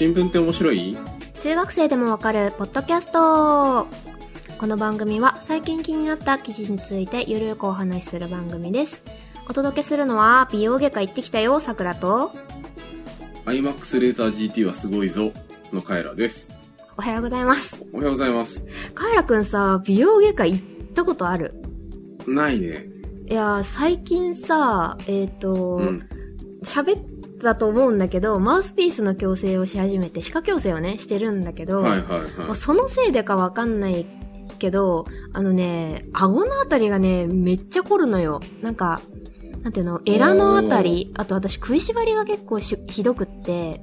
新聞って面白い？中学生でもわかるポッドキャストこの番組は最近気になった記事についてゆるくお話しする番組です。お届けするのは美容外科行ってきたよ、さくらと。?iMAX レーザー GT はすごいぞのカエラです。おはようございます。おはようございます。カエラくんさ、美容外科行ったことある？ないね。いやー、最近さ、えっ、とうん。喋、ったと思うんだけど、マウスピースの矯正をし始めて、歯科矯正をね、してるんだけど、はいはいはまあそのせいでかわかんないけど、あのね、顎のあたりがね、めっちゃ凝るのよ。なんか、なんていうの、エラのあたり、あと私食いしばりが結構しひどくって、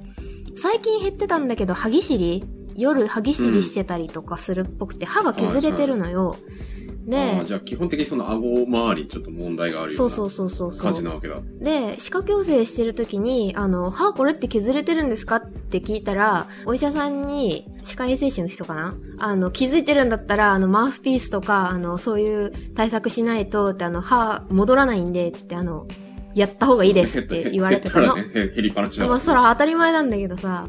最近減ってたんだけど、歯ぎしり？夜歯ぎしりしてたりとかするっぽくて、歯が削れてるのよ。い。であー、じゃあ基本的にその顎周りにちょっと問題があるよそううそうなそうそうそう。感じなわけだ。で、歯科矯正してる時に、あの、歯これって削れてるんですかって聞いたら、お医者さんに、歯科衛生士の人かな？あの、気づいてるんだったら、あの、マウスピースとか、あの、そういう対策しないと、ってあの、歯戻らないんで、つってあの、やった方がいいですって言われてたの。ね、へ減りっぱなしだまあ、わそら当たり前なんだけどさ。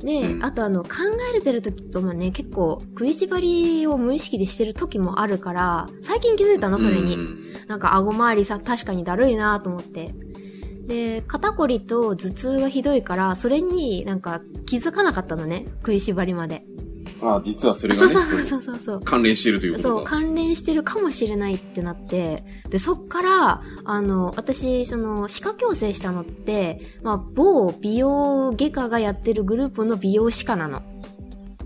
で、うんあとあの、考えれてる時ともね、結構、食いしばりを無意識でしてる時もあるから、最近気づいたの、それに。うんなんか顎周りさ、確かにだるいなと思って。で、肩こりと頭痛がひどいから、それになんか気づかなかったのね。食いしばりまで。あー実はそれがね、そうそうそうそうそう。関連してるということそう、だ。関連してるかもしれないってなって、で、そっから、あの、私、その、歯科矯正したのって、まあ、某美容外科がやってるグループの美容歯科なの。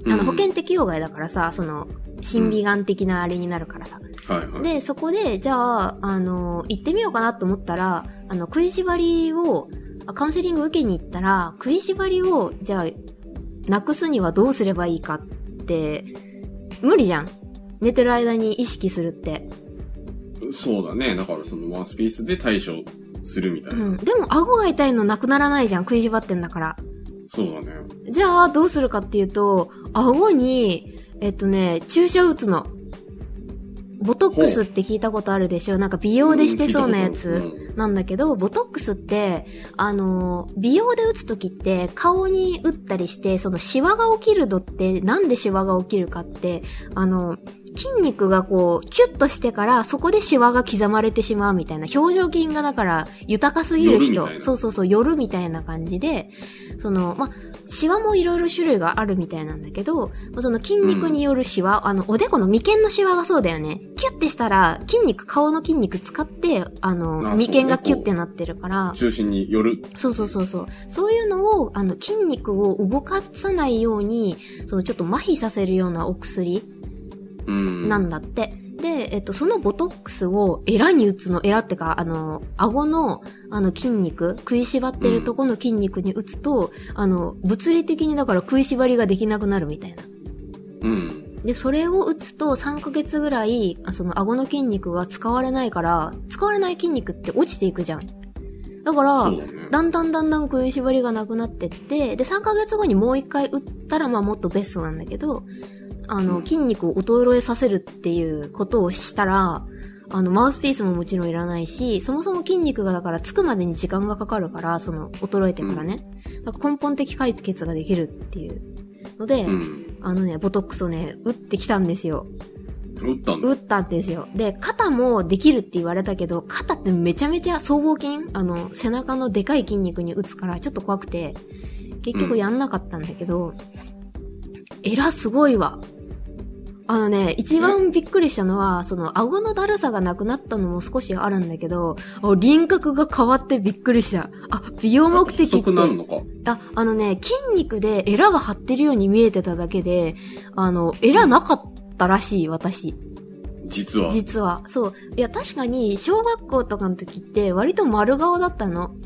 あの、保険適用外だからさ、その、審美眼的なあれになるからさ。はいはい。で、そこで、じゃあ、あの、行ってみようかなと思ったら、あの、食いしばりを、あカウンセリング受けに行ったら、食いしばりを、じゃあ、なくすにはどうすればいいかって、無理じゃん。寝てる間に意識するって。そうだね。だからそのマウスピースで対処するみたいうな。ん。でも、顎が痛いのなくならないじゃん。食いしばってんだから。そうだね。じゃあ、どうするかっていうと、顎に、えっとね、注射打つの。ボトックスって聞いたことあるでしょ？なんか美容でしてそうなやつ。なんだけど、ボトックスって、あの、美容で打つときって、顔に打ったりして、そのシワが起きるのって、なんでシワが起きるかって、あの、筋肉がこう、キュッとしてから、そこでシワが刻まれてしまうみたいな、表情筋がだから、豊かすぎる人。そうそうそう、夜みたいな感じで、その、ま、シワもいろいろ種類があるみたいなんだけど、その筋肉によるシワ、あの、おでこの眉間のシワがそうだよね。キュッてしたら、筋肉、顔の筋肉使って、あの、あ眉間がキュッてなってるから、中心による。そうそうそうそう。そういうのを、あの、筋肉を動かさないように、そのちょっと麻痺させるようなお薬うん。なんだって。で、えっと、そのボトックスをエラに打つの、エラってか、あの、顎の、あの筋肉、食いしばってるとこの筋肉に打つと、あの、物理的にだから食いしばりができなくなるみたいな。うん。で、それを打つと3ヶ月ぐらい、あその顎の筋肉が使われないから、使われない筋肉って落ちていくじゃん。だから、ね。だんだんだんだん食いしばりがなくなってって、で、3ヶ月後にもう一回打ったら、まあもっとベストなんだけど、あの、うん筋肉を衰えさせるっていうことをしたら、あの、マウスピースももちろんいらないし、そもそも筋肉がだからつくまでに時間がかかるから、その、衰えてからね。だから根本的解決ができるっていうので、うん。あのね、ボトックスをね、打ってきたんですよ。打ったんだ。打ったんですよ。で、肩もできるって言われたけど、肩ってめちゃめちゃ僧帽筋？あの、背中のでかい筋肉に打つからちょっと怖くて、結局やんなかったんだけど、エラすごいわ。あのね、一番びっくりしたのは、その、顎のだるさがなくなったのも少しあるんだけど、あ輪郭が変わってびっくりした。あ、美容目的って。なるのか。あ、あのね、筋肉でエラが張ってるように見えてただけで、あの、エラなかったらしい、私。実は。実は。そう。いや、確かに、小学校とかの時って、割と丸顔だったの。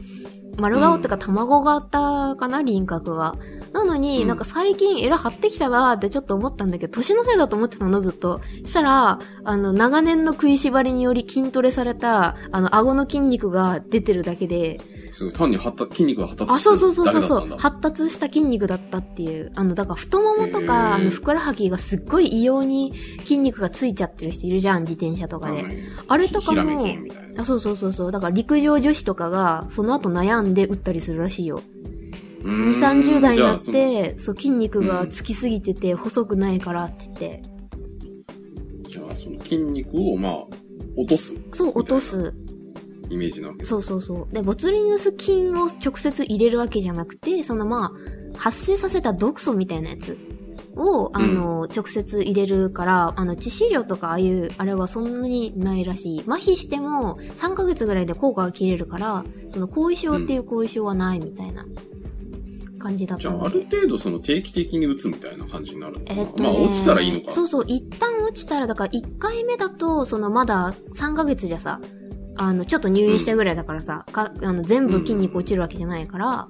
丸顔ってか、卵型かな、輪郭が。なのに、うんなんか最近エラ張ってきたなーってちょっと思ったんだけど、年のせいだと思ってたの、ずっと。したら、あの、長年の食いしばりにより筋トレされた、あの、顎の筋肉が出てるだけで、すごい単に発達、筋肉が発達あ、したそうそうそうそうそう。発達した筋肉だったっていう。あの、だから太ももとか、あの、ふくらはぎがすっごい異様に筋肉がついちゃってる人いるじゃん、自転車とかで。うんあれとかも。あ、そうそうそうそう。だから陸上女子とかが、その後悩んで打ったりするらしいよ。2、30代になって、そう、筋肉がつきすぎてて、細くないからって言って、じゃあ、その筋肉を、まあ、落とす。そう、落とす。イメージなわけ。そうそうそう。で、ボツリヌス菌を直接入れるわけじゃなくて、そのまあ、発生させた毒素みたいなやつを、あの、直接入れるから、あの、致死量とかああいう、あれはそんなにないらしい。麻痺しても3ヶ月ぐらいで効果が切れるから、その後遺症っていう後遺症はないみたいな感じだっじゃあ、たので。ある程度その定期的に打つみたいな感じになるのかな。えっとね、まあ、落ちたらいいのか。そうそう、一旦落ちたら、だから1回目だと、そのまだ3ヶ月じゃさ、あの、ちょっと入院したぐらいだからさ、かあの全部筋肉落ちるわけじゃないから、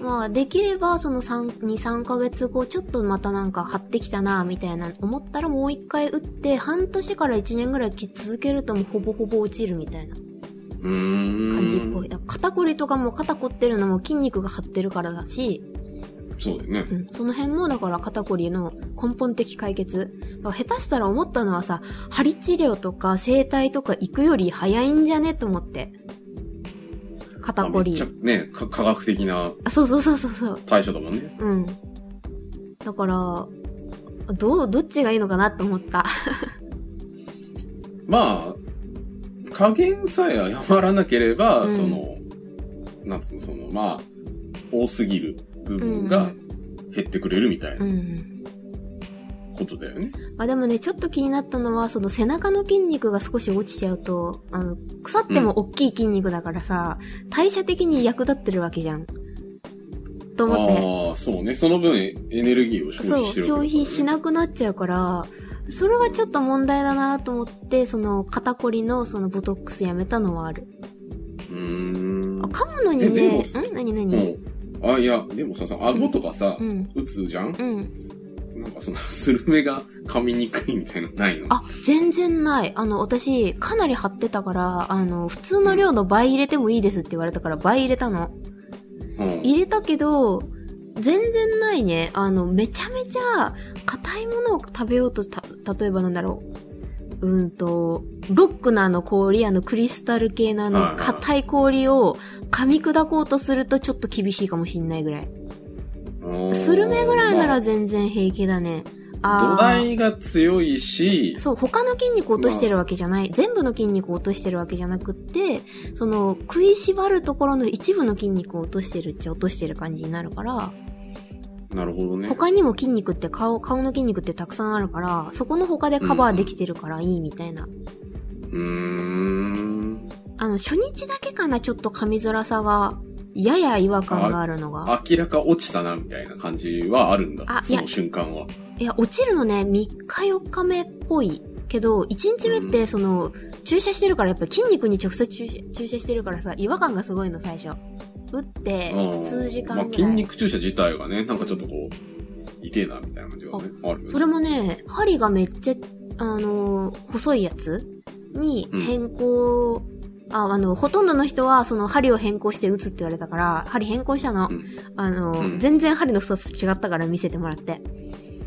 まあ、できれば、その3、2、3ヶ月後、ちょっとまたなんか張ってきたな、みたいな、思ったらもう一回打って、半年から1年ぐらい続けるともうほぼほぼ落ちるみたいな。感じっぽい。だから肩こりとかも肩凝ってるのも筋肉が張ってるからだし、そうだよねう。ん、その辺もだから肩こりの根本的解決。だから下手したら思ったのはさ、針治療とか整体とか行くより早いんじゃねと思って。肩こりまあめっちゃ。ね、か科学的なあ、そうそうそうそうそう。対処だもんね。うん。だから、どう、どっちがいいのかなって思った。まあ、加減さえ謝らなければ、うんその、なんつうの、その、まあ、多すぎる部分うが減ってくれるみたいうなんことだよね。まあでもね、ちょっと気になったのは、その背中の筋肉が少し落ちちゃうと、あの、腐っても大きい筋肉だからさ、代謝的に役立ってるわけじゃん。と思って。ああ、そうね。その分エネルギーを消そう、費してる消費しななくなっちゃうから、それはちょっと問題だなと思って、その肩こりのそのボトックスやめたのはある。うーん。あ噛むのにね、ん？何何？うん。あ、いや、でもさ、さ顎とかさ、うん。打つじゃん？うん。なんかその、スルメが噛みにくいみたいなのないの？あ、全然ない。あの、私、かなり張ってたから、あの、普通の量の倍入れてもいいですって言われたから倍入れたの。うん。入れたけど、全然ないね。あの、めちゃめちゃ、硬いものを食べようとた、例えばなんだろう。うんと、ロックのあの氷、あのクリスタル系のあの硬い氷を噛み砕こうとするとちょっと厳しいかもしんないぐらい。スルメぐらいなら全然平気だね。まあ土台が強いし、そう、他の筋肉を落としてるわけじゃない。全部の筋肉を落としてるわけじゃなくって、その、食いしばるところの一部の筋肉を落としてるっちゃ落としてる感じになるから、なるほどね。他にも筋肉って顔、顔の筋肉ってたくさんあるから、そこの他でカバーできてるからいいみたいな。うーん。あの、初日だけかな、ちょっと噛みづらさが、やや違和感があるのが。明らか落ちたな、みたいな感じはあるんだ。あその瞬間は。いや、落ちるのね、3日4日目っぽい。けど、1日目って、その、注射してるから、やっぱ筋肉に直接注射注射してるからさ、違和感がすごいの、最初。打ってう、ん数時間まあ、ぐらい。筋肉注射自体がね、なんかちょっとこう、痛えな、みたいな感じがね、ある。それもね、針がめっちゃ、あのー細いやつに変更、あ、あの、ほとんどの人はその針を変更して打つって言われたから、針変更したの。うんあのーうん全然針の太さ違ったから見せてもらって。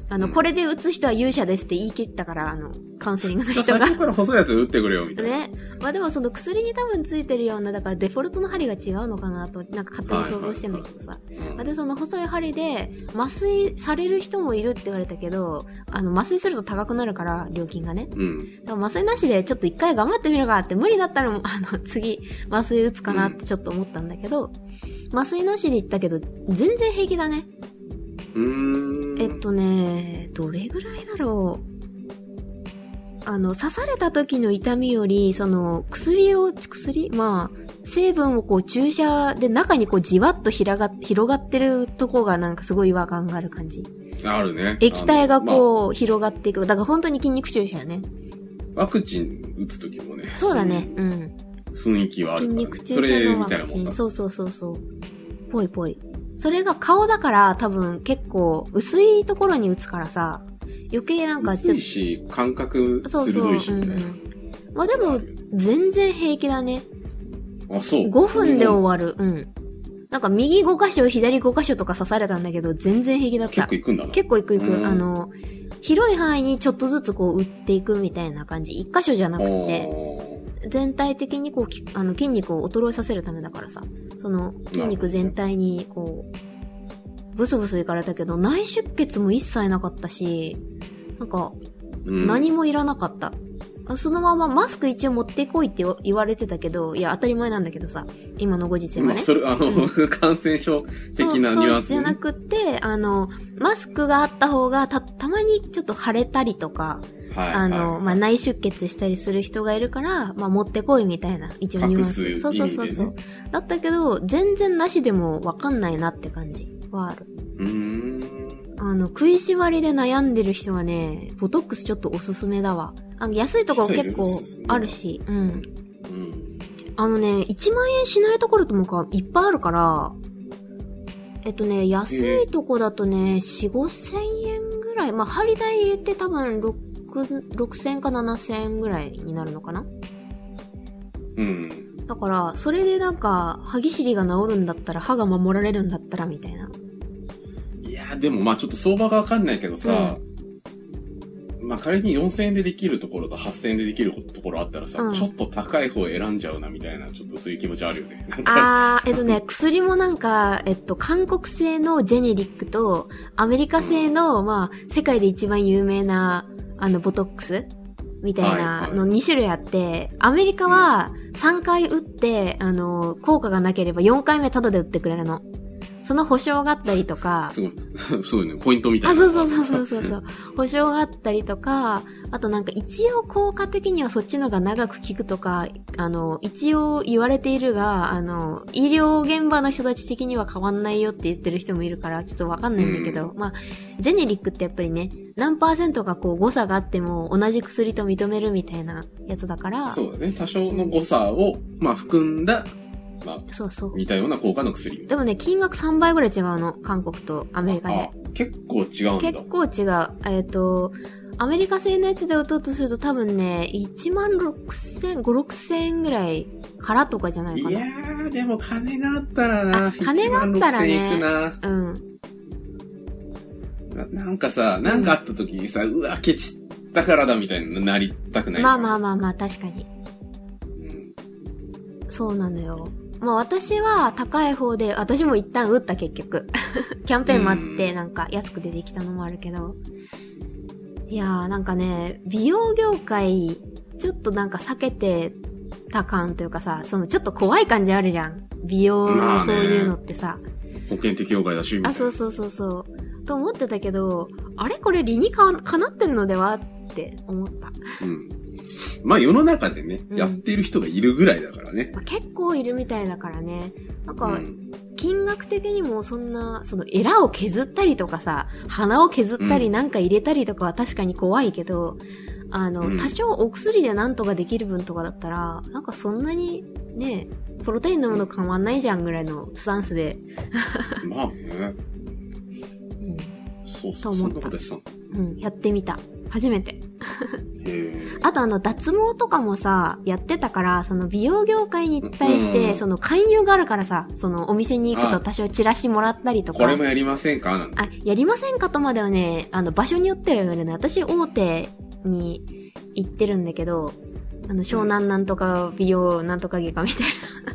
あの、うんこれで打つ人は勇者ですって言い切ったから、あの、カウンセリングの人が最初。から細いやつ打ってくれよ、みたいな。ね。まあでもその薬に多分ついてるような、だからデフォルトの針が違うのかなと、なんか勝手に想像してんだけどさ。うんまあで、その細い針で麻酔される人もいるって言われたけど、あの、麻酔すると高くなるから、料金がね。うん。麻酔なしでちょっと一回頑張ってみるかって、無理だったら、あの、次、麻酔打つかなってちょっと思ったんだけど、麻酔なしで行ったけど、全然平気だね。うーん。えっとね、どれぐらいだろう。あの、刺された時の痛みより、その、薬を、薬まあ、成分をこう注射で中にこうじわっと広が広がってるとこがなんかすごい違和感がある感じ。あるね。液体がこう広がっていく。だから本当に筋肉注射やね。あワクチン打つときもね。そうだね。うん。雰囲気はあるから、ね。筋肉注射のワ。クチン。そうそうそうそう。ぽいぽい。それが顔だから多分結構薄いところに打つからさ、余計なんかちょっ薄いし、感覚と、そうそう。鋭いし、みたいな。うんうんまあでも、全然平気だね。あ、そう。5分で終わる。うん。なんか右5箇所、左5箇所とか刺されたんだけど、全然平気だった結構。行くんだな。結構いくいく。うんあの、広い範囲にちょっとずつこう打っていくみたいな感じ。1箇所じゃなくて、全体的にこうき、あの筋肉を衰えさせるためだからさ。その筋肉全体にこう、ブスブスいかれたけど、内出血も一切なかったし、なんか、うん何もいらなかった。そのままマスク一応持ってこいって言われてたけど、いや、当たり前なんだけどさ、今のご時世はまあ、ね。それ、あの、感染症的なニュアンスでねそうそうじゃなくて、あの、マスクがあった方が、た、たまにちょっと腫れたりとか、はい。あの、はいまあ、内出血したりする人がいるから、まあ、持ってこいみたいな、一応ニュアンス。そうそうそうそう、だったけど、全然なしでもわかんないなって感じはある。うーん。あの、食いしばりで悩んでる人はね、ボトックスちょっとおすすめだわ。あの安いところ結構あるし、うん。うん。あのね、1万円しないところともかいっぱいあるから、えっとね、安いとこだとね、4、5千円ぐらい。まあ、針代入れて多分6、6千か7千円ぐらいになるのかなうん。だから、それでなんか、歯ぎしりが治るんだったら、歯が守られるんだったら、みたいな。でもまあちょっと相場がわかんないけどさ、まあ仮に4000円でできるところと8000円でできるところあったらさ、うん。ちょっと高い方選んじゃうなみたいな、ちょっとそういう気持ちあるよね。あー、えっとね、薬もなんか、えっと、韓国製のジェネリックと、アメリカ製の、まあ、世界で一番有名な、あの、ボトックスみたいなの2種類あって、アメリカは3回打って、あの、効果がなければ4回目タダで打ってくれるの。その保証があったりとか、すごい、すごいね、ポイントみたいあ、な。そうそうそうそうそうそう。保証があったりとか、あとなんか一応効果的にはそっちのが長く効くとか、あの、一応言われているが、あの、医療現場の人たち的には変わんないよって言ってる人もいるから、ちょっとわかんないんだけど、まあ、ジェネリックってやっぱりね、何パーセントかこう誤差があっても同じ薬と認めるみたいなやつだから、そうだね。多少の誤差を、まあ含んだ、まあ、そうそう。似たような効果の薬。でもね、金額3倍ぐらい違うの。韓国とアメリカであ。結構違うんだ。結構違う。えっ、と、アメリカ製のやつで打とうとすると多分ね、1万6千、5、6千円ぐらいからとかじゃないかいやな。ー、でも金があったらな。あ金があったらね1万6000いくな。うん。ななんかさ、なんかあった時にさ、うわ、ケチったからだみたいになりたくない。まあまあ。あまあまあ、確かに。うんそうなのよ。まあ私は高い方で、私も一旦打った結局。キャンペーン待ってなんか安く出てきたのもあるけど。いやーなんかね、美容業界、ちょっとなんか避けてた感というかさ、そのちょっと怖い感じあるじゃん。美容のそういうのってさ。保険適用外だし、みたいあ、な。そうそうそうそう。と思ってたけど、あれ？これ理にかかなってるのでは？って思った。うん。まあ世の中でね、うんやってる人がいるぐらいだからね。まあ、結構いるみたいだからね。なんか、うん。金額的にもそんな、そのエラを削ったりとかさ、鼻を削ったりうんなんか入れたりとかは確かに怖いけど、あの、うん多少お薬でなんとかできる分とかだったら、なんかそんなにね、プロテイン飲むの変わんないじゃんぐらいのスタンスで、まあね。うん、そうそう、そと思ったんなことやってたの。うん、やってみた。初めて。あとあの、脱毛とかもさ、やってたから、その美容業界に対して、うんその勧誘があるからさ、そのお店に行くとあ多少チラシもらったりとか。これもやりませんか？なんて。あ、やりませんかとまではね、あの、場所によっては言われない。私、大手に行ってるんだけど、あの、湘南なんとか美容なんとか外科みたい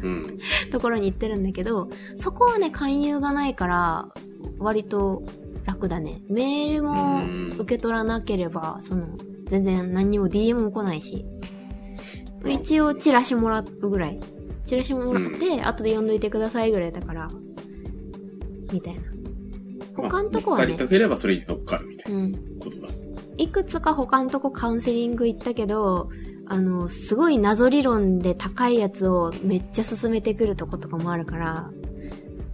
うん。な ところに行ってるんだけど、そこはね、勧誘がないから、割と楽だね。メールもうん受け取らなければ、その、全然何にも DM も来ないし、一応チラシもらうぐらい。チラシもらって、後で読んどいてくださいぐらいだから、みたいな。他のとこはねまあ乗っかりたければそれに乗っかるみたいうん。なことだ。いくつか他のとこカウンセリング行ったけど、あの、すごい謎理論で高いやつをめっちゃ進めてくるとことかもあるから、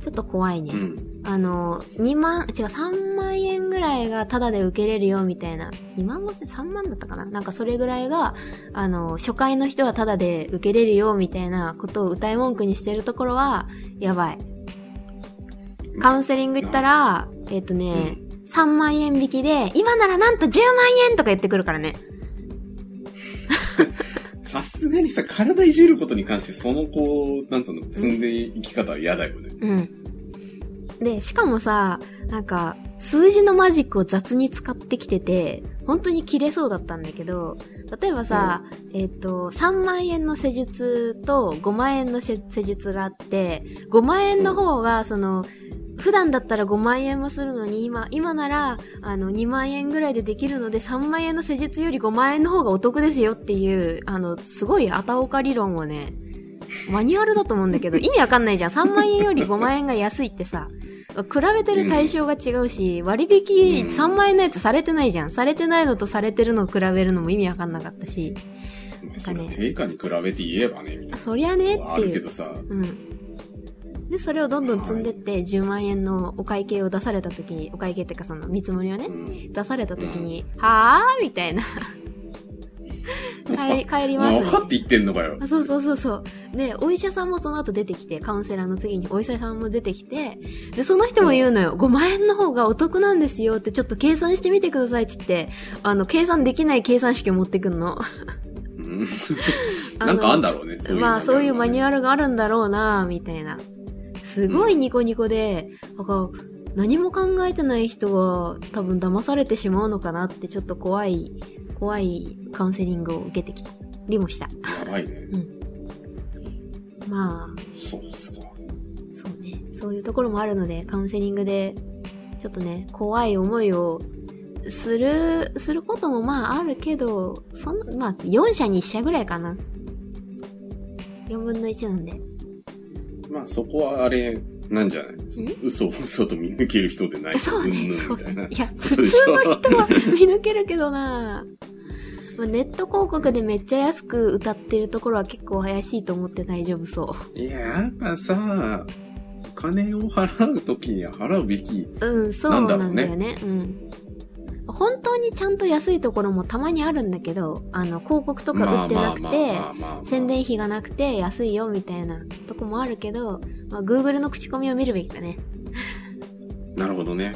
ちょっと怖いね。うん。あの、2万、違う、3万円ぐらいがタダで受けれるよみたいな。2万5千、3万だったかな？なんかそれぐらいが、あの、初回の人はタダで受けれるよみたいなことを歌い文句にしてるところは、やばい。カウンセリング行ったら、えっ、とね、3万円引きで、今ならなんと10万円とか言ってくるからね。さすがにさ、体いじることに関して、そのこう、なんつうの、積んでいき方は嫌だよね。うん。で、しかもさ、なんか、数字のマジックを雑に使ってきてて、本当に切れそうだったんだけど、例えばさ、えっ、と、3万円の施術と5万円の施施術があって、5万円の方が、その、普段だったら5万円もするのに、今、今なら、あの、2万円ぐらいでできるので、3万円の施術より5万円の方がお得ですよっていう、あの、すごいあたおか理論をね、マニュアルだと思うんだけど、意味わかんないじゃん。3万円より5万円が安いってさ、比べてる対象が違うし、割引うん3万円のやつされてないじゃん。されてないのとされてるのを比べるのも意味わかんなかったし、それ定価に比べて言えばね、みたいそりゃねな。あっていうるけど。さ、うん。で、それをどんどん積んでって、10万円のお会計を出された時に、お会計ってかその見積もりをねう、ん。出された時に、はぁーみたいな。帰り、帰ります、まあ分かって言ってんのかよ。あそうそうそうそう。で、お医者さんもその後出てきて、カウンセラーの次にお医者さんも出てきて、で、その人も言うのよ。5万円の方がお得なんですよってちょっと計算してみてくださいって言って、あの、計算できない計算式を持ってくんの。なんかあんだろうね。そういうまあ、そういうマニュアアルがあるんだろうなみたいな。すごいニコニコで、なんか、何も考えてない人は多分騙されてしまうのかなってちょっと怖い、怖いカウンセリングを受けてきたりもした。やばいね。まあ、そうっすか。そうね。そういうところもあるので、カウンセリングで、ちょっとね、怖い思いをする、することもまああるけど、そんまあ、4社に1社ぐらいかな。4分の1なんで。まあそこはあれ、なんじゃない？嘘を嘘と見抜ける人でない。そうね、んそう。ねいや、こ 普通の人は見抜けるけどなまあネット広告でめっちゃ安く歌ってるところは結構怪しいと思って大丈夫そいや、やっぱさ、お金を払うときには払うべき。う。うん、そうなんだよね。うん。本当にちゃんと安いところもたまにあるんだけど、あの、広告とか売ってなくて、宣伝費がなくて安いよみたいなとこもあるけど、まあ、Google の口コミを見るべきだね。なるほどね。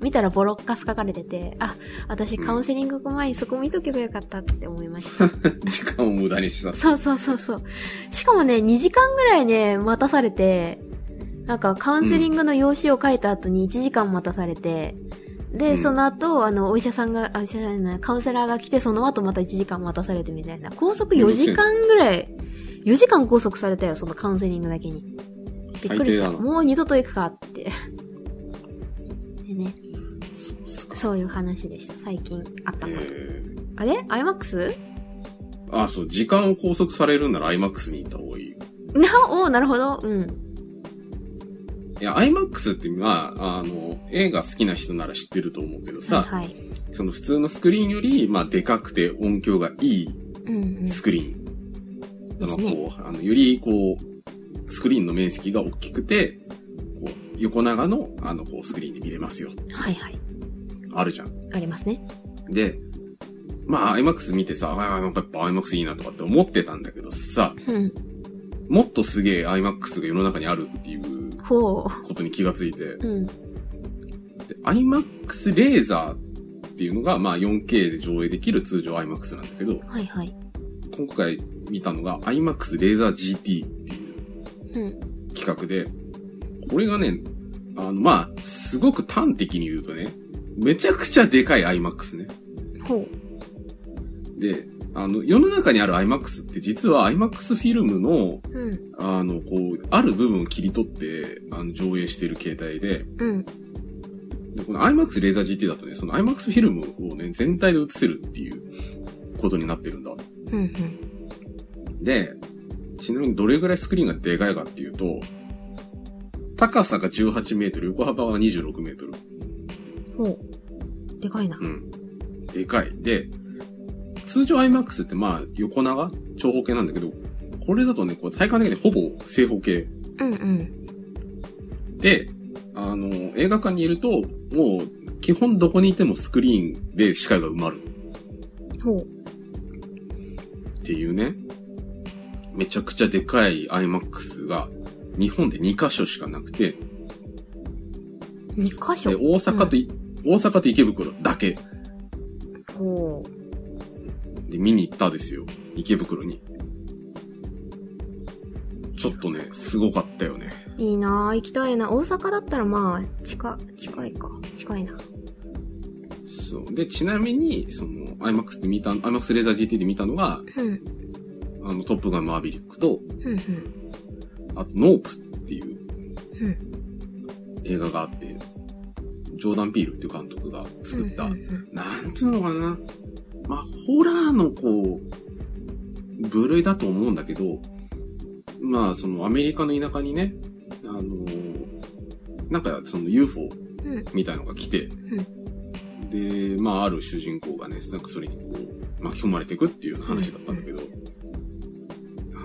見たらボロッカス書かれてて、あ、私カウンセリング行く前にそこ見とけばよかったって思いました。時間を無駄にした。そうそうそうそう。しかもね、2時間ぐらいね、待たされて、なんかカウンセリングの用紙を書いた後に1時間待たされて、で、うんその後、あの、お医者さんが、あ、お医者さんじゃない、カウンセラーが来て、その後また1時間待たされてみたいな。拘束4時間ぐらい、4時間拘束されたよ、そのカウンセリングだけに。びっくりした。もう二度と行くかって。でね、そういう話でした。最近あったこと。えあれ ?IMAX? ー、あ、そう、時間を拘束されるなら IMAX に行った方がいいよ。な、おーなるほど。うん。いや、IMAX って、まあ、あの、映画好きな人なら知ってると思うけどさ、はいはい。その普通のスクリーンより、まあ、でかくて音響がいいうんうん。スクリーン。あの、ですねこう、あの、より、こう、スクリーンの面積が大きくて、こう、横長の、あの、こう、スクリーンで見れますよ。はいはい。あるじゃん。ありますね。で、まあ、IMAX 見てさ、ああ、なんかやっぱ IMAX いいなとかって思ってたんだけどさ、うん。もっとすげえ IMAX が世の中にあるっていうほことに気がついて、う。うん。で IMAX レーザーっていうのが、まあ 4K で上映できる通常 IMAX なんだけど、はいはい。今回見たのが IMAX レーザー GT っていううん。企画で、これがね、あの、まあ、すごく端的に言うとね、めちゃくちゃでかい IMAX ね。ほう。で、あの、世の中にある IMAX って実は IMAX フィルムの、うん。あの、こう、ある部分を切り取って、あの、上映してる形態で、うん。でこの IMAX レーザー GT だとね、その IMAX フィルムをね、全体で映せるっていうことになってるんだ。うん。うん。で、ちなみにどれぐらいスクリーンがでかいかっていうと、高さが18メートル、横幅が26メートル。ほう。でかいな。うん。でかい。で、通常 IMAX ってまあ横長長方形なんだけど、これだとね、こう体感的にほぼ正方形。うんうん。で、あの、映画館にいると、もう基本どこにいてもスクリーンで視界が埋まるほう。っていうね、めちゃくちゃでかい IMAX が日本で2カ所しかなくて、二箇所？で、。大阪とい、大阪と池袋だけほで見に行ったですよ。池袋に。ちょっとね、すごかったよね。う。いいなぁ。行きたいな。大阪だったらまあ、近、近いか。近いな。そう。で、ちなみに、その、IMAX で見た、IMAX レーザー GT で見たのが、うん。あの、トップガンマーヴェリックと、うんうん。あと、ノープっていううん。映画があって、ジョーダン・ピールっていう監督が作った、うんうんうんなんつうのかな。まあ、ホラーのこう、部類だと思うんだけど、まあ、そのアメリカの田舎にね、あのーなんかその UFO うんみたいのが来て、で、まあ、ある主人公がね、なんかそれにこう、巻き込まれていくっていう話だったんだけど、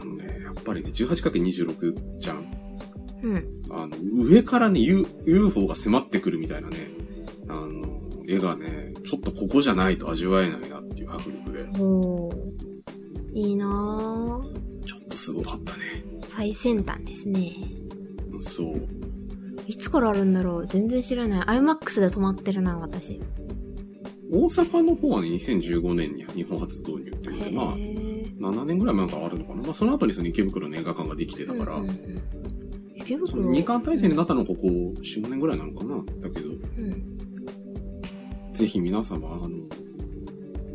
あのね、やっぱりね、18×26 じゃん。うん。あの、上からね、U- UFO が迫ってくるみたいなね、あの、絵がね、ちょっとここじゃないと味わえないなっていう迫力で、ほう。いいなぁ。ちょっとすごかったね。最先端ですね。そう。いつからあるんだろう全然知らない。IMAX で止まってるな、私。大阪の方はね、2015年に日本初導入っていうので、まあ、へー7年ぐらい前からあるのかな。まあ、その後にその池袋の映画館ができてたから、うんうんうん池そ袋の二冠体制になったのはここ4、5年ぐらいなのかな。だけど、うん。ぜひ皆様、あの、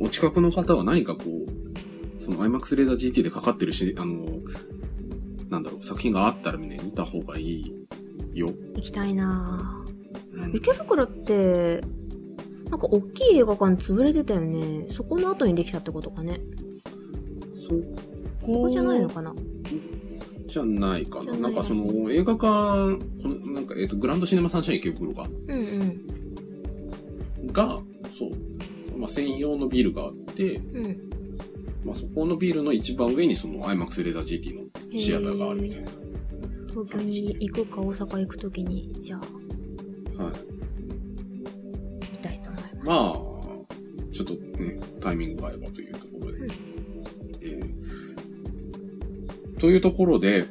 お近くの方は何かこう、その IMAX レーザー GT でかかってるし、あの、なんだろう、作品があったらね、見た方がいいよ。行きたいなうんぁ。池袋って、なんか大きい映画館潰れてたよね。そこの後にできたってことかね。そこここじゃないのかなじゃないかな。なんかその映画館、このなんか、えっ、と、グランドシネマサンシャイン池袋か。うんうん。が、そう、まあ、専用のビルがあって、うん。まあ、そこのビルの一番上にその IMAX レーザー GT のシアターがあるみたいな。東京に行くか大阪行くときに、じゃあ、はい。見たいと思います。まあ、ちょっとね、タイミングが合えばというところで。うんえーというところで、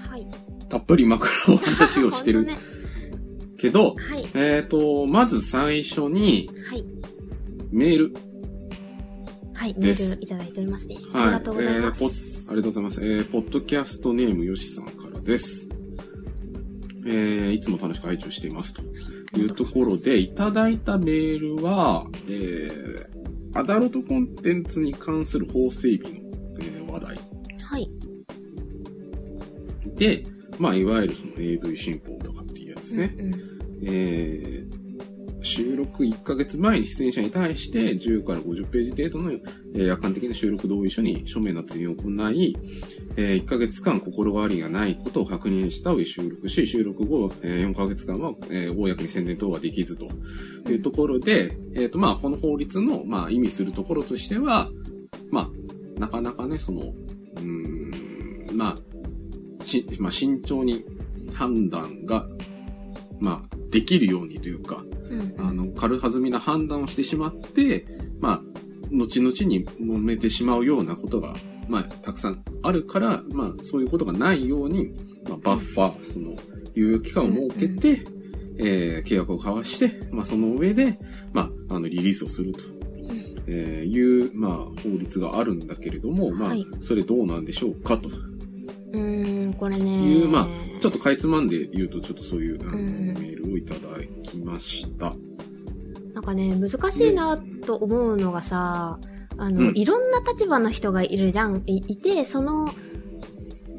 はい。たっぷり枕の話 をしてる本けど。はい。えっ、と、まず最初にはい。メール。はい。メールいただいておりますね。はいありがとうございまえー。ありがとうございます。えー、ポッドキャストネームよしさんからです。えー、いつも楽しく拝聴していますというところで、いただいたメールは、えー、アダルトコンテンツに関する法整備の、えー話題はい。で、まあ、いわゆるその AV 新法とかっていうやつね。うんうんえー収録1ヶ月前に出演者に対して10から50ページ程度の、えー夜間的な収録同意書に書面の追印を行い、えー1ヶ月間心変わりがないことを確認した上収録し、収録後、えー4ヶ月間は、えー公に宣伝等はできずというところで、えっ、と、まあ、この法律の、まあ、意味するところとしては、まあ、なかなかね、その、うーん、まあ、し、まあ、慎重に判断が、まあ、できるようにというか、うん。あの、軽はずみな判断をしてしまって、まあ、後々に揉めてしまうようなことが、まあ、たくさんあるから、まあ、そういうことがないように、まあ、バッファー、その、猶予期間を設けて、えー契約を交わして、まあ、その上で、まあ、あの、リリースをすると、えーいう、まあ、法律があるんだけれども、まあはい、それどうなんでしょうかとうーん、これね。いう、まあ、ちょっとかいつまんで言うと、ちょっとそういう、あの、うんメールをいただきました。なんかね、難しいなと思うのがさ、あの、うんいろんな立場の人がいるじゃん、いいて、その、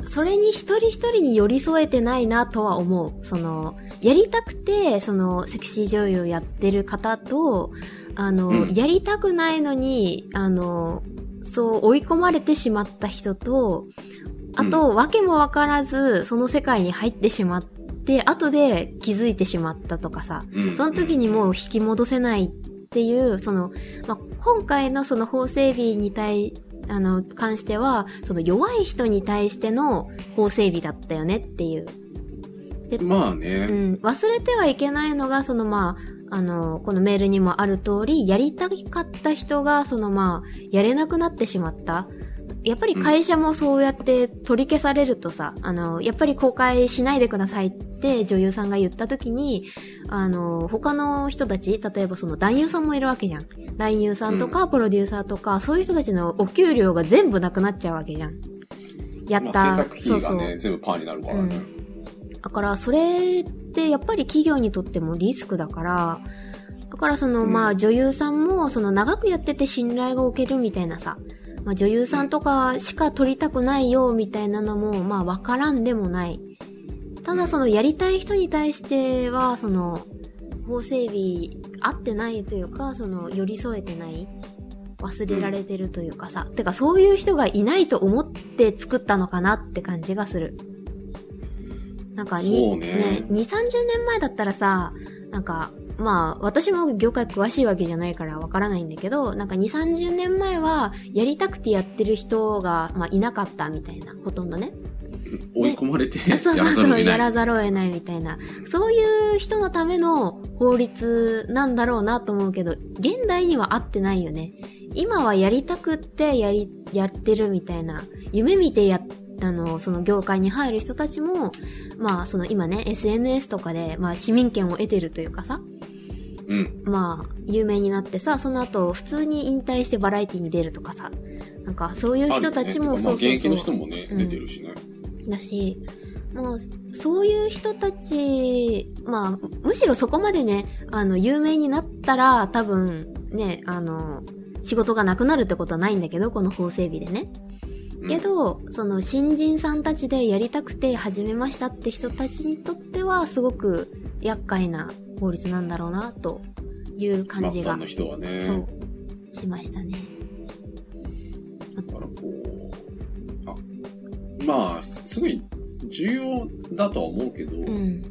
それに一人一人に寄り添えてないなとは思う。その、やりたくて、その、セクシー女優やってる方と、あの、うんやりたくないのに、あの、そう追い込まれてしまった人と、あと、わけもわからず、その世界に入ってしまって、後で気づいてしまったとかさ、うんその時にもう引き戻せないっていう、その、まあ、今回のその法整備に対、あの、関しては、その弱い人に対しての法整備だったよねっていう。まあうね、ん。忘れてはいけないのが、そのまあ、あの、このメールにもある通り、やりたかった人が、そのまあ、やれなくなってしまった。やっぱり会社もそうやって取り消されるとさ、あの、やっぱり公開しないでくださいって女優さんが言った時に、あの、他の人たち、例えばその男優さんもいるわけじゃん。男優さんとか、プロデューサーとか、そういう人たちのお給料が全部なくなっちゃうわけじゃん。やった。まあ、ねそうそう全部パーになるからね。だから、それってやっぱり企業にとってもリスクだから、だからその、うんまあ女優さんも、その長くやってて信頼がおけるみたいなさ、まあ女優さんとかしか撮りたくないよみたいなのも、まあわからんでもない。ただそのやりたい人に対しては、その、法整備合ってないというか、その、寄り添えてない忘れられてるというかさ、てかそういう人がいないと思って作ったのかなって感じがする。なんかに、そうね2、30年前だったらさ、なんか、まあ、私も業界詳しいわけじゃないからわからないんだけど、なんか2、30年前は、やりたくてやってる人が、まあ、いなかったみたいな、ほとんどね。追い込まれて、あそうそうそう、ややららざるを得ないみたいな。そういう人のための法律なんだろうなと思うけど、現代には合ってないよね。今はやりたくってやり、やってるみたいな、夢見てや、あの、その業界に入る人たちも、まあ、その今ね、SNS とかで、まあ、市民権を得てるというかさ、うん。まあ、有名になってさ、その後、普通に引退してバラエティに出るとかさ、なんか、そういう人たちも、ねそうそうそう。まあ現役の人もね、うん出てるしね。だし、もう、そういう人たち、まあ、むしろそこまでね、あの、有名になったら、多分、ね、あの、仕事がなくなるってことはないんだけど、この法整備でね。うんけど、その、新人さんたちでやりたくて始めましたって人たちにとっては、すごく厄介な法律なんだろうな、という感じがね。そう、しましたね。だからこう、あ、まあ、すごい重要だとは思うけど、うん。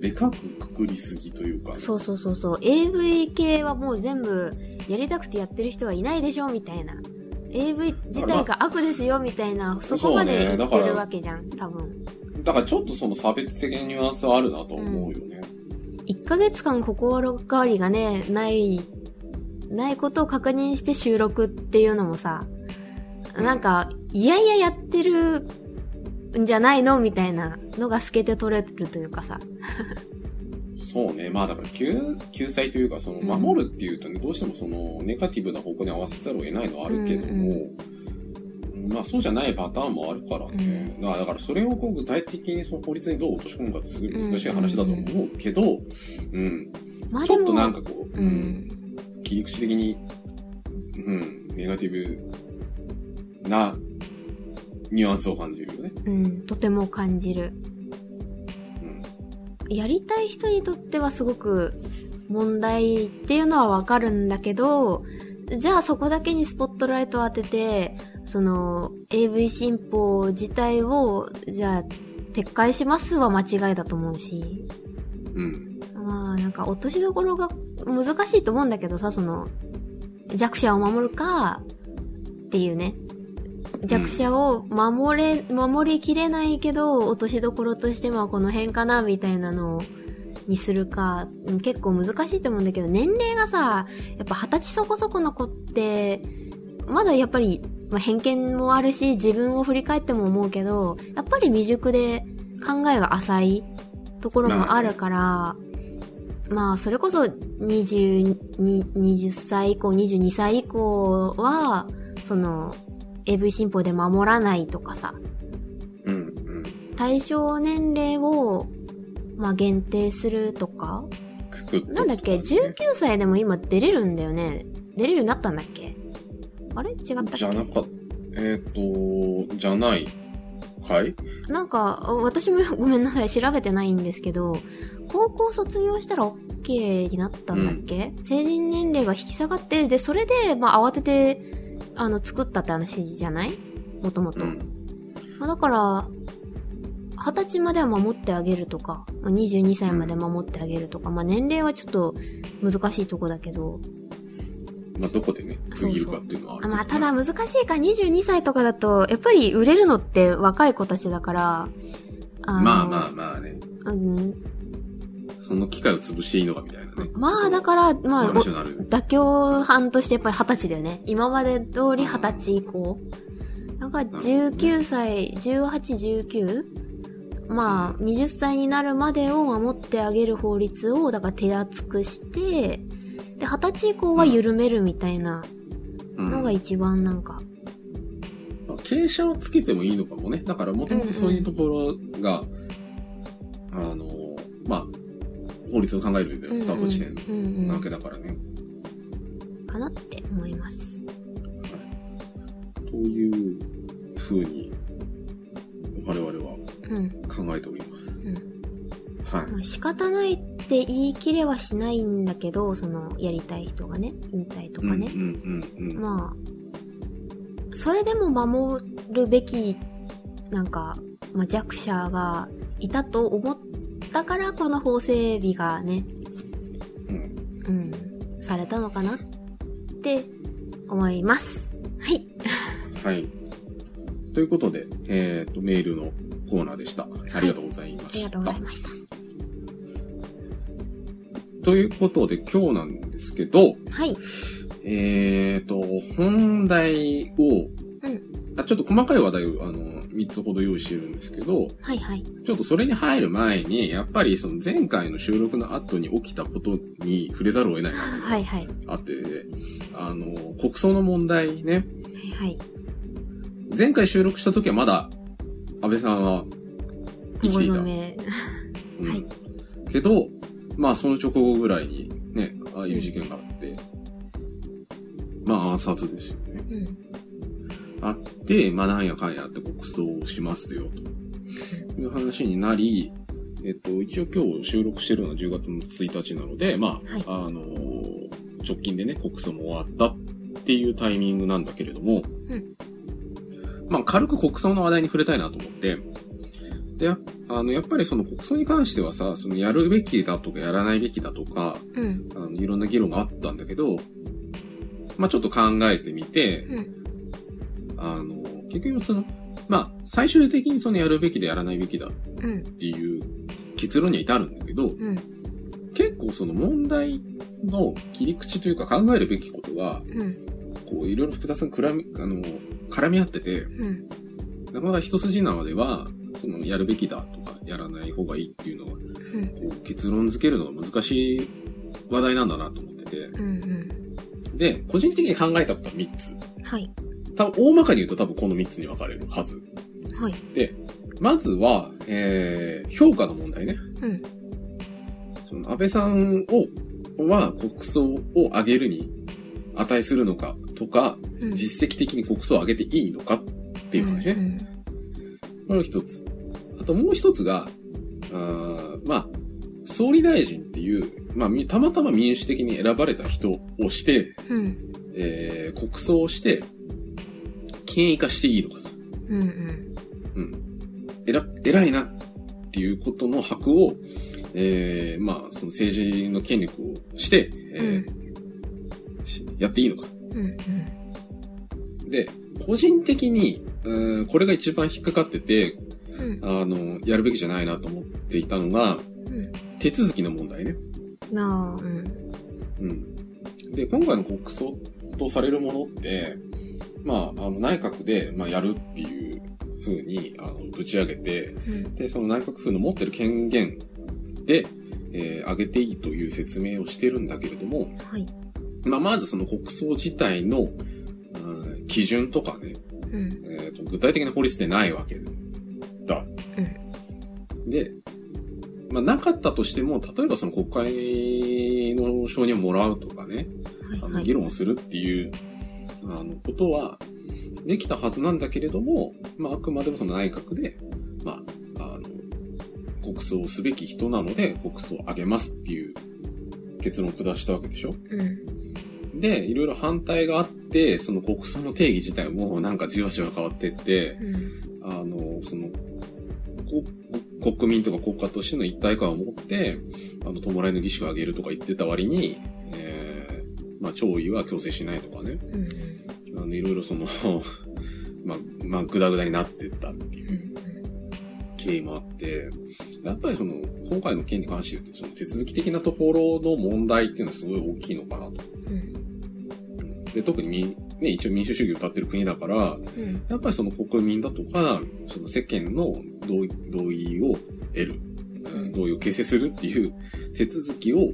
でかくくくりすぎというか、そうそうそうそう。AV 系はもう全部やりたくてやってる人はいないでしょみたいな。AV 自体が悪ですよみたいな、そこまで言ってるわけじゃん、多分。だからちょっとその差別的なニュアンスはあるなと思うよね。1ヶ月間心変わりがね、ない、ないことを確認して収録っていうのもさ、なんか、いやいややってるんじゃないのみたいなのが透けて取れるというかさ。そうね。まあだから救、救済というか、その、うん守るっていうとね、どうしてもその、ネガティブな方向に合わせざるを得ないのはあるけども、まあそうじゃないパターンもあるからね。だからだからそれをこう具体的にその法律にどう落とし込むかってすごい難しい話だと思うけど、うん。まあちょっとなんかこう、う。ん。切り口的に、うん、ネガティブなニュアンスを感じるよね。うん、とても感じる。うん。やりたい人にとってはすごく問題っていうのはわかるんだけど、じゃあそこだけにスポットライトを当てて、その AV 新法自体を、じゃあ撤回しますは間違いだと思うし。うん。まあなんか落としどころが難しいと思うんだけどさ、その弱者を守るかっていうね。弱者を守れ、守りきれないけど、落としどころとしてはこの辺かなみたいなのにするか、結構難しいと思うんだけど、年齢がさ、やっぱ二十歳そこそこの子って、まだやっぱり、まあ、偏見もあるし、自分を振り返っても思うけど、やっぱり未熟で考えが浅いところもあるから、まあ、それこそ20、20歳以降、22歳以降は、その、AV 新法で守らないとかさ、うん。うん。対象年齢を、まあ、限定するとか、なんだっけ、19歳でも今出れるんだよね。出れるようになったんだっけ？あれ？違ったっけ？じゃなかった。えっ、と、じゃない。かい？なんか、私もごめんなさい、調べてないんですけど、高校卒業したら OK になったんだっけ、成人年齢が引き下がって、で、それで、まあ、慌てて、あの、作ったって話じゃない？もともと。うん。まあ、だから、二十歳までは守ってあげるとか、まあ、22歳まで守ってあげるとか、まあ、年齢はちょっと難しいとこだけど、まあ、どこでね、区切るかっていうのはあるね、あまあ、ただ難しいか、22歳とかだと、やっぱり売れるのって若い子たちだから、あのまあまあまあね。うん、その機会を潰していいのかみたいなね。まあ、だから、まあ。妥協犯としてやっぱり二十歳だよね。今まで通り二十歳以降。だから19歳、18、19? まあ、20歳になるまでを守ってあげる法律を、だから手厚くして、で、二十歳以降は緩めるみたいなうんのが一番なんか、まあ傾斜をつけてもいいのかもね。だからもともとそういうところが、あの、まあ、法律を考える上でのスタート地点なわけだからね。かなって思います。という風に、我々はうん。考えております。うん。はい。まあ、仕方ないって言い切れはしないんだけど、その、やりたい人がね、引退とかね。まあ、それでも守るべき、なんか、まあ、弱者がいたと思ったから、この法整備がね、うんうん、されたのかなって思います。はい。はい。ということで、えっ、と、メールのコーナーでした。ありがとうございました。ありがとうございました。ということで、今日なんですけど、はい。えっ、と、本題を、うんあちょっと細かい話題を、あの、3つほど用意してるんですけど、はいはい。ちょっとそれに入る前に、やっぱりその前回の収録の後に起きたことに触れざるを得ないなはいはい。あって、あの、国葬の問題ね、はい。前回収録した時はまだ、安倍さんは生きていた。ご存命。うんはいけど、まあその直後ぐらいにね、ああいう事件があって、まあ暗殺ですよね。うん。あって、まあなんやかんやって国葬をしますよ、という話になり、えっと、一応今日収録してるのは10月の1日なので、まあ、はいあのー直近でね、国葬も終わったっていうタイミングなんだけれども、うんまあ軽く国葬の話題に触れたいなと思って、で、あの、やっぱりその国葬に関してはさ、そのやるべきだとかやらないべきだとか、うん。あの、いろんな議論があったんだけど、まあちょっと考えてみて、うん。あの、結局その、まあ最終的にそのやるべきでやらないべきだっうん。ていう結論には至るんだけど、うん。結構その問題の切り口というか考えるべきことが、うん。こういろいろ複雑に絡み、あの、絡み合ってて、うん。なかなか一筋縄では、そのやるべきだとかやらない方がいいっていうのは、うん。こう結論付けるのが難しい話題なんだなと思ってて、うん。で、個人的に考えたことは3つ。はい。多分、大まかに言うと多分この3つに分かれるはず。はい。で、まずは、えー、評価の問題ね。うん。その安倍さんを、は国葬を上げるに値するのかとか、うん。実績的に国葬を上げていいのかっていう話ね。ね。これが一つ。あともう一つが、あーまあ、総理大臣っていう、まあ、みたまたま民主的に選ばれた人をして、うん。えー、国葬をして、権威化していいのかと。うん。うん。うん。えら、偉いなっていうことの箔を、えー、まあ、その政治の権力をして、えーしやっていいのか。うん。で、個人的に、うーんこれが一番引っかかってて、うん。あの、やるべきじゃないなと思っていたのが、うん。手続きの問題ね。なあ、うん。うん。で、今回の国葬とされるものって、まあ、あの、内閣で、まあ、やるっていう風に、あの、ぶち上げて、うん。で、その内閣府の持ってる権限で、えー上げていいという説明をしてるんだけれども、はい。まあ、まずその国葬自体の、うん基準とかね、うん。えーと、具体的な法律でないわけだ。で、まあ、なかったとしても、例えばその国会の承認をもらうとかね、あの、はい。議論をするっていう、あの、ことは、できたはずなんだけれども、まあ、あくまでもその内閣で、まあ、あの、国葬をすべき人なので、国葬を上げますっていう結論を下したわけでしょ？うん。で、いろいろ反対があって、その国葬の定義自体もなんかじわじわ変わってって、うん。あの、その、国民とか国家としての一体感を持って、あの、弔いの儀式を挙げるとか言ってた割に、えー、まあ、弔意は強制しないとかね。うん。あの、いろいろその、まあ、まあ、ぐだぐだになってったっていううん経緯もあって、やっぱりその、今回の件に関して言うと、その手続き的なところの問題っていうのはすごい大きいのかなと。うん。で、特にみね、一応民主主義を歌ってる国だから、うん。やっぱりその国民だとか、その世間の同意同意を得る、うん同意を形成するっていう手続きを、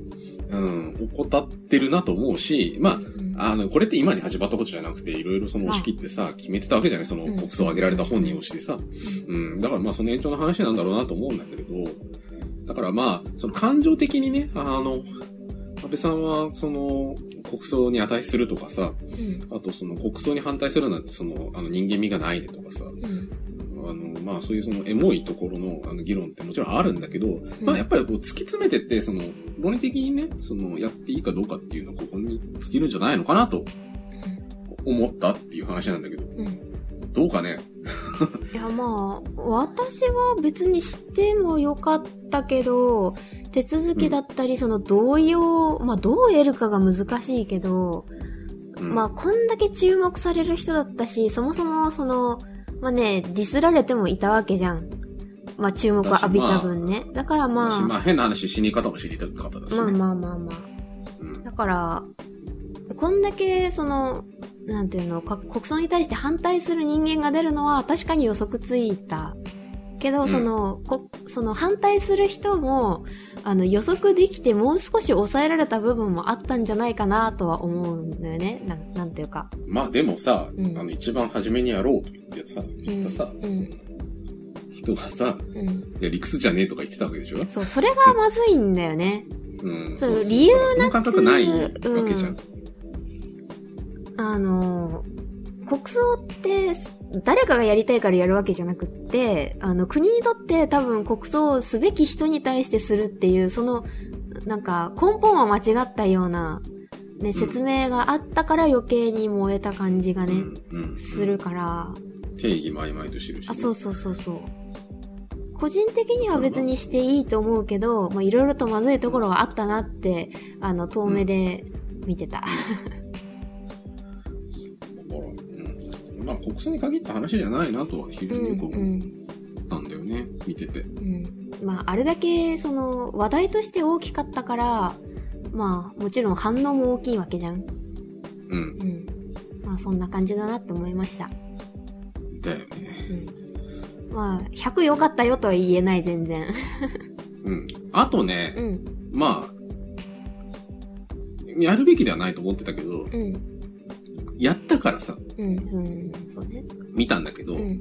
うん、怠ってるなと思うし、まあ、あの、これって今に始まったことじゃなくて、いろいろその押し切ってさ、決めてたわけじゃない。そのうん。国葬を挙げられた本人をしてさ。うん、だからまあその延長の話なんだろうなと思うんだけれど、だからまあ、その感情的にね、あの、安倍さんは、その、国葬に値するとかさ、うん。あとその国葬に反対するなんてその、あの人間味がないねとかさ、うん。まあそういうそのエモいところのあの議論ってもちろんあるんだけど、まあやっぱりこう突き詰めてって、その、論理的にね、その、やっていいかどうかっていうのはここに尽きるんじゃないのかなと思ったっていう話なんだけど、うん。どうかね？いや、まあ、私は別にしてもよかったけど、手続きだったり、その同意を、まあ、どう得るかが難しいけど、うん。まあ、こんだけ注目される人だったし、そもそも、その、まあね、ディスられてもいたわけじゃん。まあ、注目を浴びた分ね。だからまあ、まあ変な話、死に方も知りたかっただしね。まあまあまあまあ。うんだから、こんだけ、その、なんていうの、か国葬に対して反対する人間が出るのは確かに予測ついた。けど、んその、こその反対する人も、あの、予測できてもう少し抑えられた部分もあったんじゃないかなとは思うんだよね。なんなんていうか。まあでもさ、うんあの一番初めにやろうと言ってさ、言ったさ、うん人がさ、うん。いや理屈じゃねえとか言ってたわけでしょ？そう、それがまずいんだよね。うん。そう理由その感覚ないわけじゃんあの、国葬って、誰かがやりたいからやるわけじゃなくって、あの、国にとって多分国葬をすべき人に対してするっていう、その、なんか、根本は間違ったような、ね、説明があったから余計に燃えた感じがね、うんうんするから、定義も曖昧としてるしね、あ、そうそうそうそう。個人的には別にしていいと思うけど、まあ、いろいろとまずいところはあったなって、あの、遠目で見てた。まあ国葬に限った話じゃないなとは非常によく思うんったんだよね、見てて。うん。まあ、あれだけ、その、話題として大きかったから、まあ、もちろん反応も大きいわけじゃん。うん。うん。まあ、そんな感じだなって思いました。だよね。うん。まあ、100良かったよとは言えない、全然。うん。あとね、うん。まあ、やるべきではないと思ってたけど、うん。やったからさ、うん。うん。そうね。見たんだけど、うん。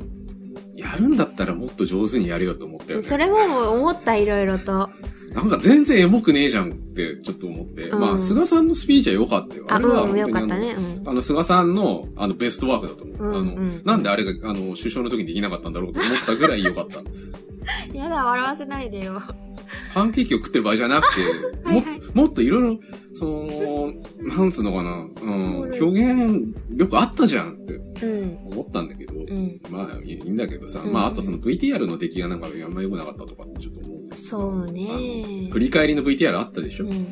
やるんだったらもっと上手にやれよと思ったよね。それも思った、いろいろと。なんか全然エモくねえじゃんってちょっと思って。うんまあ、菅さんのスピーチは良かったよ。あ、れはうん、よかったね。うん。あの。あの、菅さんの、あの、ベストワークだと思う。うんあの、うんなんであれが、あの、首相の時にできなかったんだろうと思ったぐらい良かった。やだ、笑わせないでよ。パンケーキを食ってる場合じゃなくて、はいはいも、もっといろいろ、その、なんつうのかな、うん、表現力あったじゃんってうん。思ったんだけど、うん。まあ、いいんだけどさ、うんまあ、あとその VTR の出来がなんかあんま良くなかったとかってちょっと思うそうね。振り返りの VTR あったでしょ、うん。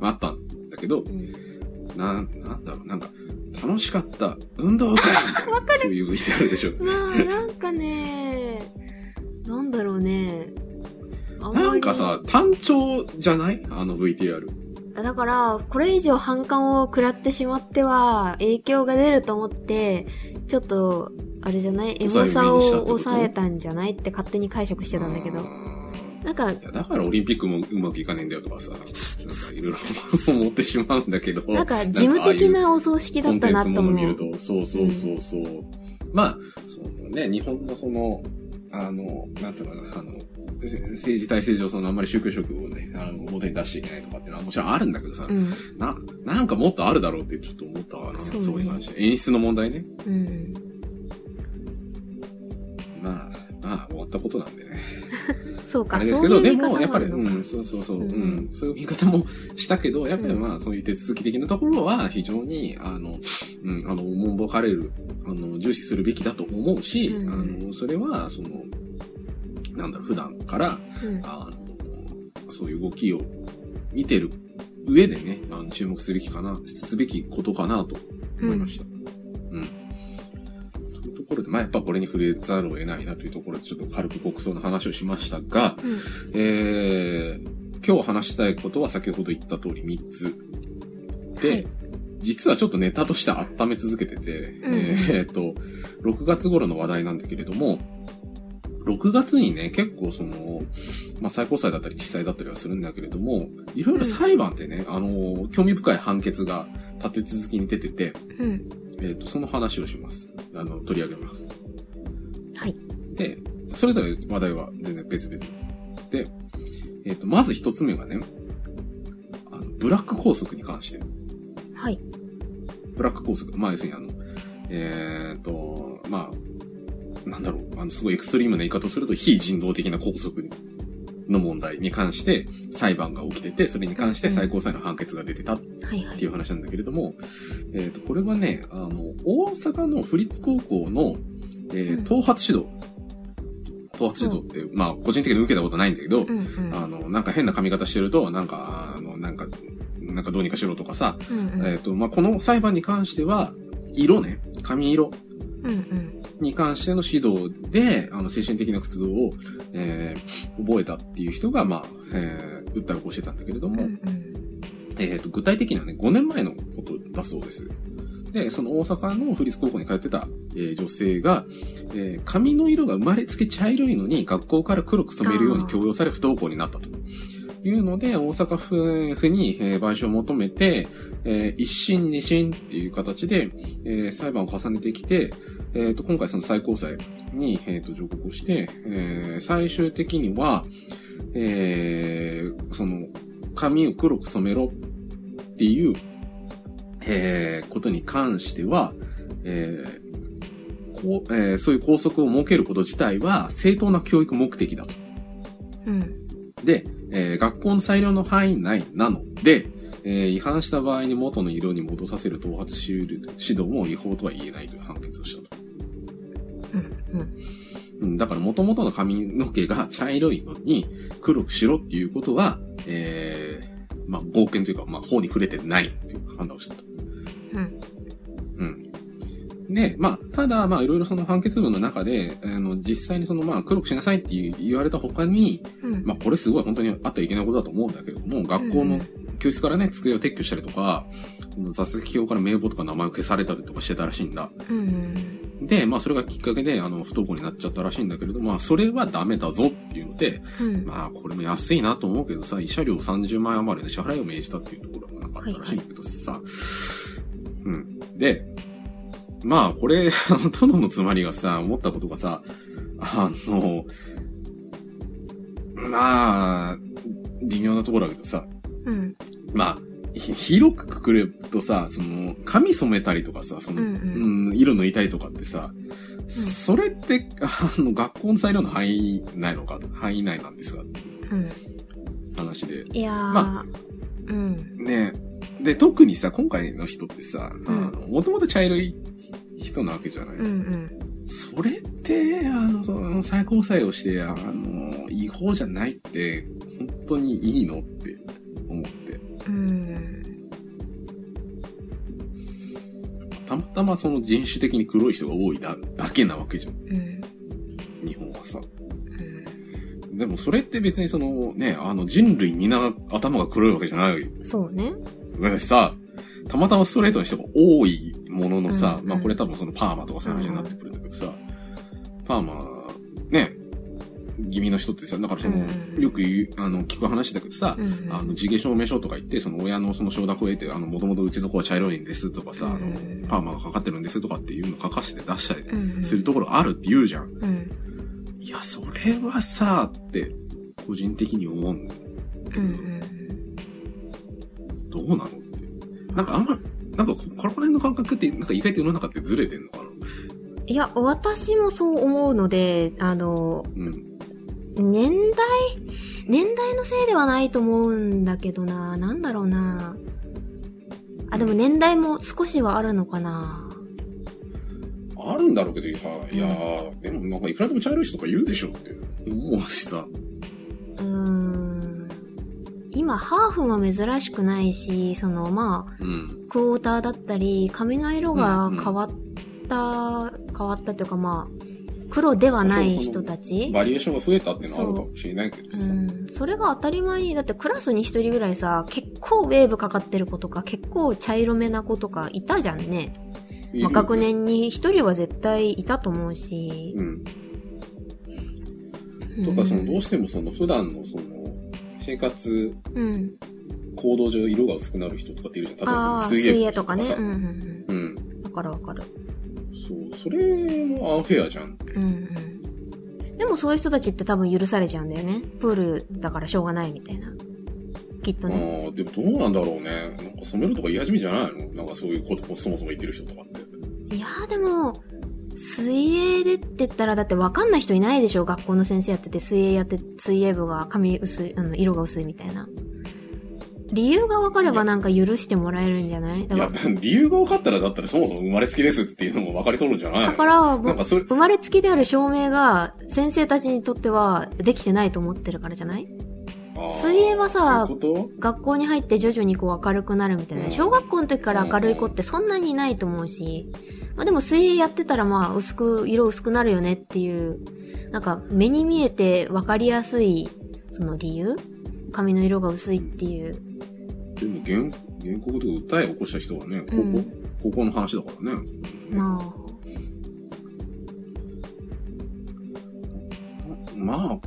あったんだけど、うん。なん、なんだろう、なんか、楽しかった、運動会みたいな、そういう VTR でしょ。まあ、なんかね、なんだろうね。なんかさ、単調じゃない？あの VTR。だから、これ以上反感を食らってしまっては、影響が出ると思って、ちょっと、あれじゃない？エモさを抑えたんじゃないって勝手に解釈してたんだけど。あなんか、だからオリンピックもうまくいかねえんだよとかさ、なんかいろいろ思ってしまうんだけど。なんか事務的なお葬式だったなと思コンテンツもの見るう。と、そうそうそうそう。まあ、そのね、日本のその、あの、なんていうのかな、あの、せ政治体制上、そのあんまり宗教色をね、あの、表に出しちゃいけないとかっていうのはもちろんあるんだけどさ、うん。な、なんかもっとあるだろうってちょっと思ったわな、そねそうういう話。演出の問題ね。うん。まあ、まあ、終わったことなんでね。そうか、あれですけど、でも、やっぱり、うん、そうそうそう、ううんん、そういう見方もしたけど、やっぱりまあ、そういう手続き的なところは、非常に、あの、うん、あの、おもんぼかれる、あの、重視するべきだと思うし、うんあの、それは、その、なんだろう、普段から、うんあの、そういう動きを見てる上でね、あの注目すべきかな、すべきことかなと思いました。うん。というところで、まあ、やっぱこれに触れざるを得ないなというところで、ちょっと軽く国葬の話をしましたが、うん。えー、今日話したいことは先ほど言った通り3つ。で、はい実はちょっとネタとして温め続けてて、うんえーっと、6月頃の話題なんだけれども、6月にね、結構その、まあ、最高裁だったり地裁だったりはするんだけれども、いろいろ裁判ってね、あの、興味深い判決が立て続きに出てて、うん。えーっと、その話をします。あの、取り上げます。はい。で、それぞれ話題は全然別々。で、えっ、と、まず一つ目がね、あの、ブラック拘束に関して。はい。ブラック拘束。まあ、要するにあの、えっ、と、まあ、なんだろう。あの、すごいエクストリームな言い方をすると、非人道的な拘束の問題に関して裁判が起きてて、それに関して最高裁の判決が出てたっ。ていう話なんだけれども、えっ、と、これはね、あの、大阪の府立高校の、えーうん頭髪指導。頭髪指導って、まあ、個人的に受けたことないんだけど、うんうん。あの、なんか変な髪型してると、なんか、あの、なんか、なんかどうにかしろとかさ、うんうん。えっ、と、まあ、この裁判に関しては、色ね、髪色。に関しての指導で、あの、精神的な活動を、えー覚えたっていう人が、まあ、えー訴えを起こしてたんだけれども、うんうん。えっ、と、具体的にはね、5年前のことだそうです。で、その大阪の府立高校に通ってた、えー女性が、えー髪の色が生まれつき茶色いのに学校から黒く染めるように強要され不登校になったと。いうので、大阪府府に、えー賠償を求めて、えー一審二審っていう形で、えー裁判を重ねてきて、えっ、と、今回その最高裁に、えーと上告をして、えー最終的には、えーその、髪を黒く染めろっていう、えーことに関しては、えーこうえーそういう校則を設けること自体は正当な教育目的だと。うん。で、えー学校の裁量の範囲内なので、えー違反した場合に元の色に戻させる頭髪指導も違法とは言えないという判決をしたと。うんだから元々の髪の毛が 茶色いのに黒くしろっていうことは、えー、まあ、合憲というか、まあ、法に触れてないっていう判断をしたと。うん。うん。で、まあ、ただ、まあ、いろいろその判決文の中で、あの、実際にその、まあ、黒くしなさいって言われた他に、うん。まあ、これすごい本当にあってはいけないことだと思うんだけれども、学校の教室からね、机を撤去したりとか、座席表から名簿とか名前を消されたりとかしてたらしいんだ。うんうん。で、まあ、それがきっかけで、あの、不登校になっちゃったらしいんだけれども、まあ、それはダメだぞっていうので、うん。まあ、これも安いなと思うけどさ、慰謝料30万円余りで支払いを命じたっていうところがなかったらしいんだけどさ、うん。で、まあ、これ、あの、殿のつまりがさ、思ったことがさ、あの、まあ、微妙なところだけどさ、うん。まあ、ひ広くくくれるとさ、その、髪染めたりとかさ、その、うんうんうん色抜いたりとかってさ、それって、あの、学校の裁量の範囲内のか、範囲内なんですかっていううん。話で。いやー、まうん。ねで、特にさ、今回の人ってさ、もともと茶色い人なわけじゃない、うんうん。それって、あの、その最高裁をして、あの、違法じゃないって、本当にいいの？って思って。うん。たまたまその人種的に黒い人が多いだだけなわけじゃん。うん。日本はさ。うんでもそれって別にそのね、あの人類みんな頭が黒いわけじゃないそうね。上さ、たまたまストレートの人が多いもののさ、うんまあこれ多分そのパーマとかそういう話になってくるんだけどさ、パーマ、ね、気味の人ってさ、だからその、よく言う、あの、聞く話だけどさ、うんあの、地毛証明書とか言って、その親のその承諾を得て、あの、もともとうちの子は茶色いんですとかさ、あのうんパーマがかかってるんですとかっていうのを書かせて出したりうん。するところあるって言うじゃん。うん。いや、それはさ、って、個人的に思うんだ。どうなのって。なんかあんま、なんかこ、この辺の感覚って、なんか意外と世の中ってずれてんのかないや、私もそう思うので、あの、うん。年代、年代のせいではないと思うんだけどな。なんだろうな。あ、でも年代も少しはあるのかな。あるんだろうけどさ、いやー、でもなんかいくらでも茶色い人とか言うでしょって思うしさ。うーん。今、ハーフも珍しくないし、その、まあ、うん。クォーターだったり、髪の色がうんうん変わった、変わったというかまあ、黒ではない人たちバリエーションが増えたっていうのはあるかもしれないけどさ。うん。それが当たり前に、だってクラスに一人ぐらいさ、結構ウェーブかかってる子とか、結構茶色めな子とかいたじゃんね。まあ、学。年に一人は絶対いたと思うし。うん。うんとか、その、どうしてもその、普段のその、生活、うん。行動上色が薄くなる人とかっているじゃん。例えば水水泳泳とかね。さうんうんうん。うん。わかるわかる。そう。それもアンフェアじゃん。うんうん。でもそういう人たちって多分許されちゃうんだよね。プールだからしょうがないみたいな。きっとね。ああ、でもどうなんだろうね。なんか染めるとか言い始めじゃないの？なんかそういうことをそもそも言ってる人とかって。いやーでも、水泳でって言ったら、だって分かんない人いないでしょ？学校の先生やってて、水泳やって、水泳部が髪薄い、あの、色が薄いみたいな。理由が分かればなんか許してもらえるんじゃない？だいや 理由が分かったらだったらそもそも生まれつきですっていうのも分かりとるんじゃない？だから、なんかそれ、生まれつきである証明が先生たちにとってはできてないと思ってるからじゃない？水泳はさ学校に入って徐々にこう明るくなるみたいな。うん。小学校の時から明るい子ってそんなにいないと思うし、まあでも水泳やってたらまあ薄く、色薄くなるよねっていう、なんか目に見えて分かりやすい、その理由？髪の色が薄いっていう。とでも原、原告で訴えを起こした人はね、高校、うん高校の話だからね。まあ、まあ、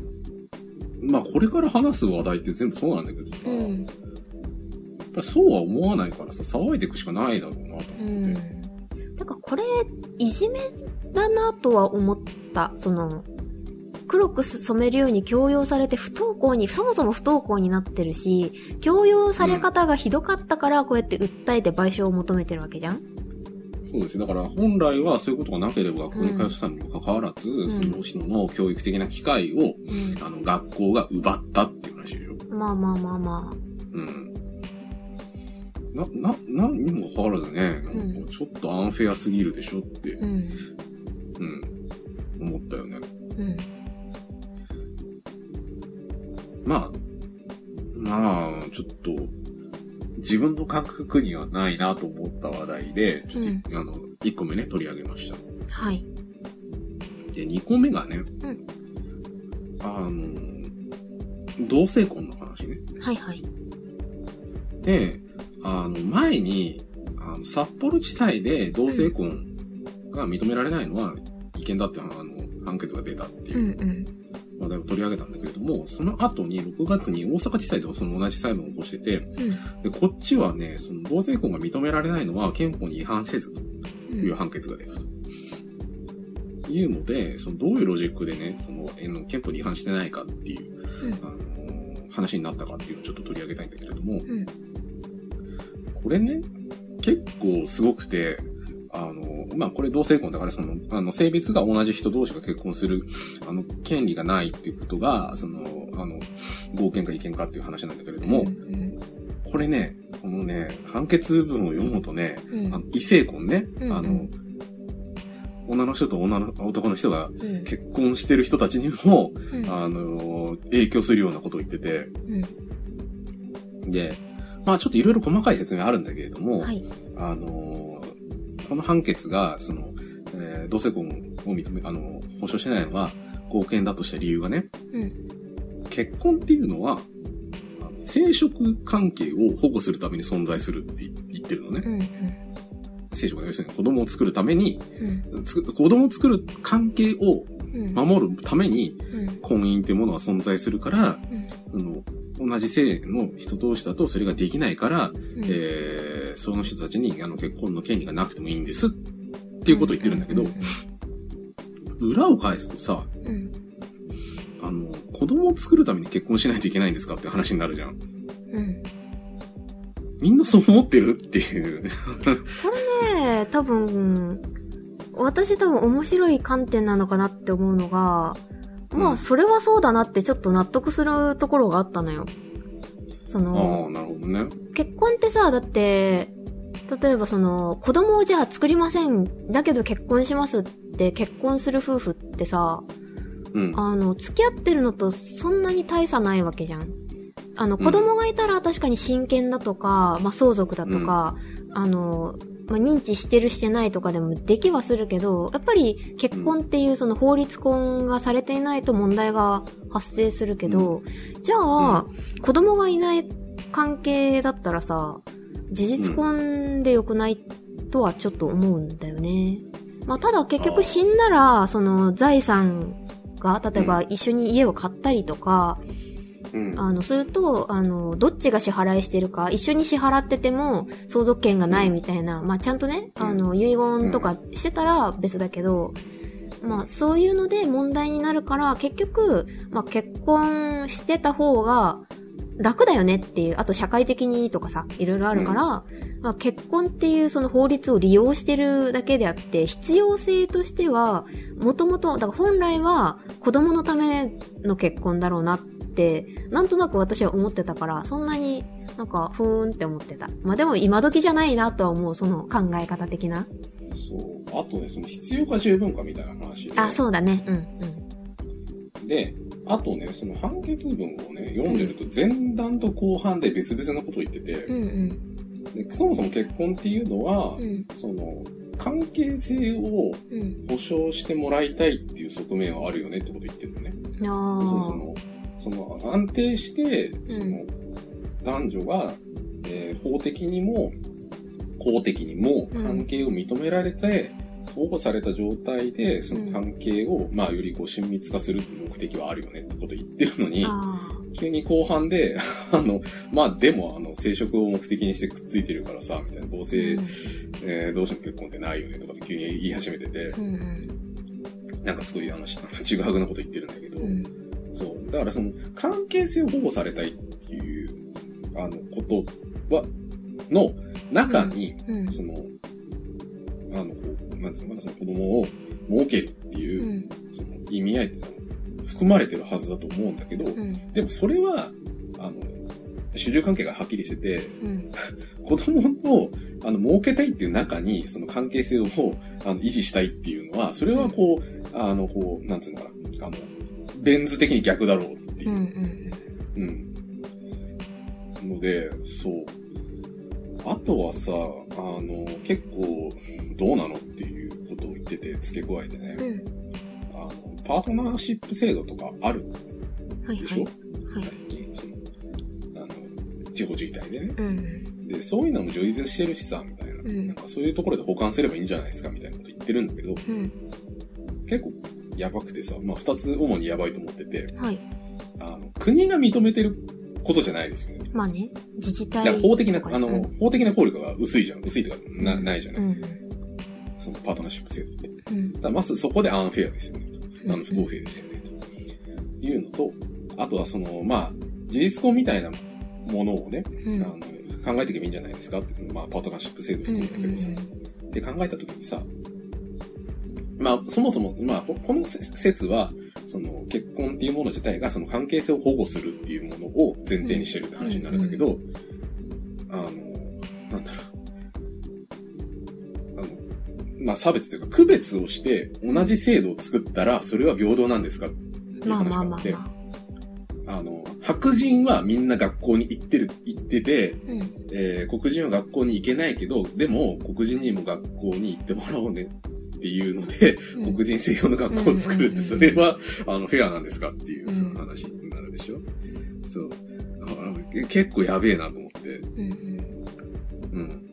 まあこれから話す話題って全部そうなんだけどさ、やっうん。ぱりそうは思わないからさ、騒いでいくしかないだろうなと思って。うん。だからこれ、いじめだなとは思った。その、黒く染めるように強要されて不登校に、そもそも不登校になってるし、強要され方がひどかったからこうやって訴えて賠償を求めてるわけじゃん？そうです。だから本来はそういうことがなければ学校に通ってたにもかかわらず、んその人の教育的な機会を、あの、学校が奪ったっていう話でしょ？うん。まあまあまあまうん。な、な、何にもかかわらずね、なんかちょっとアンフェアすぎるでしょって、あ。うん。うん、思ったよね。うん。まあ、まあ、ちょっと、自分の感覚にはないなと思った話題で、ちょっと、あの、1個目ね、取り上げました。はい。で、2個目がね、あの、同性婚の話ね。はいはい。で、あの、前に、あの、札幌地裁で同性婚が認められないのは違憲だって、あの、判決が出たっていううんうん。話題を取り上げたんだけれども、その後に6月に大阪地裁でその同じ裁判を起こしてて、うん。で、こっちはね、その同性婚が認められないのは憲法に違反せずという判決が出たと。いうので、そのどういうロジックでね、その、憲法に違反してないかっていう、うんあのー話になったかっていうのをちょっと取り上げたいんだけれども、うん。これね、結構すごくて、あの、まあ、これ同性婚だから、その、あの、性別が同じ人同士が結婚する、あの、権利がないっていうことが、その、あの、合憲か違憲かっていう話なんだけれども、うん。これね、このね、判決文を読むとね、うん。あの異性婚ね、うんあの、女の人と女の、男の人がうん。結婚してる人たちにも、うん。あの、影響するようなことを言ってて、うん。で、まあちょっといろいろ細かい説明あるんだけれども、はい。あのこの判決が、その、えー同性婚を認め、あの、保障しないのは、合憲だとした理由がね、うん。結婚っていうのは、生殖関係を保護するために存在するって言ってるのね。うん。生殖は要するに子供を作るために、うん。子供を作る関係をうん。守るためにうん。婚姻っていうものが存在するから、うん。あの同じ性の人同士だとそれができないから、うんえーその人たちにあの結婚の権利がなくてもいいんですっていうことを言ってるんだけど、裏を返すとさ、うん。あの、子供を作るために結婚しないといけないんですかって話になるじゃん。うん。みんなそう思ってるっていう。これね、多分、私多分面白い観点なのかなって思うのが、まあ、うんそれはそうだなってちょっと納得するところがあったのよ。そあの、ね。結婚ってさ、だって、例えばその、子供をじゃあ作りません。だけど結婚しますって結婚する夫婦ってさ、うん。あの、付き合ってるのとそんなに大差ないわけじゃん。あの、子供がいたら確かに親権だとか、まあ、相続だとか、あの、まあ、認知してるしてないとかでもできはするけど、やっぱり結婚っていうその法律婚がされていないと問題が発生するけど、じゃあ、子供がいない関係だったらさ、事実婚で良くないとはちょっと思うんだよね。まあ、ただ結局死んだら、その財産が、例えば一緒に家を買ったりとか、うん。あの、すると、あの、どっちが支払いしてるか、一緒に支払ってても相続権がないみたいな、まあ、ちゃんとね、うんあの、遺言とかしてたら別だけど、まあ、そういうので問題になるから、結局、まあ、結婚してた方が、楽だよねっていう、あと社会的にとかさ、いろいろあるから、まあ、結婚っていうその法律を利用してるだけであって、必要性としては、もともと、だから本来は子供のための結婚だろうなって、なんとなく私は思ってたから、そんなになんか、ふーんって思ってた。まあでも今時じゃないなとは思う、その考え方的な。そう。あとね、その必要か十分かみたいな話で。あ、そうだね。うん、で、あとね、その判決文をね、読んでると前段と後半で別々のことを言ってて、うん。うん、でそもそも結婚っていうのは、うん。うん。その、関係性をうん。保障してもらいたいっていう側面はあるよねってことを言ってるのね。そあのその、その安定して、その、男女が、えー法的にも、公的にもうん関係を認められて、保護された状態で、その関係を、まあ、よりこう親密化するっていう目的はあるよねってことを言ってるのに急に後半で、あの、まあ、でも、あの、生殖を目的にしてくっついてるからさ、みたいな、同あ。性、えーどうしても結婚ってないよねとかって急に言い始めてて、うん。うん。なんかすごい、あの、しちぐはぐなこと言ってるんだけど、うん。そう。だからその、関係性を保護されたいっていう、あの、ことは、の中に、うん。その、あの、こう、なんつうのかな、その子供を設けるっていうう、ん。その意味合いって含まれてるはずだと思うんだけど、うん。でもそれは、あの、主従関係がはっきりしてて、うん。子供を、あの、設けたいっていう中に、その関係性を、あの、維持したいっていうのは、それはこう、あの、こう、なんつうのかな、あの、ベン図的に逆だろうっていううん。うん。うん。ので、そう。あとはさ、あの、結構、どうなのっていうことを言ってて、付け加えてね、うん。あの、パートナーシップ制度とかあるはいでしょ、はい。はい最。近、その、あの、地方自治体でね。うん。で、そういうのも充実してるしさ、みたいな。うんなんかそういうところで保管すればいいんじゃないですか、みたいなこと言ってるんだけど、うん。結構やばくてさ、まあ二つ主にやばいと思ってて、はい。あの、国が認めてることじゃないですよね。まあね、自治だ体。から法的な、あの、うん法的な効力が薄いじゃん。薄いとか、な、ないじゃない。うん。そのパートナーシップ制度って。だうん。からまずそこでアンフェアですよね。うんあの、不公平ですよね。というのと、あとはその、まあ、事実婚みたいなものをね、うん。あの考えていけばいいんじゃないですかって、まあ、パートナーシップ制度含めたけどさ、って考えたときにさ、まあ、そもそも、まあ、ここの説は、その、結婚っていうもの自体が、その関係性を保護するっていうものを前提にしてるって話になるんだけど、あの、なんだろう。あの、まあ、差別というか、区別をして、同じ制度を作ったら、それは平等なんですかって話があって。あの、白人はみんな学校に行ってる、行ってて、うん。えー黒人は学校に行けないけど、でも黒人にも学校に行ってもらおうねっていうので、うん黒人専用の学校を作るって、うんそれは、あの、フェアなんですかっていう、うんその話になるでしょ？そう。あのけ結構やべえなと思って。うん。うん。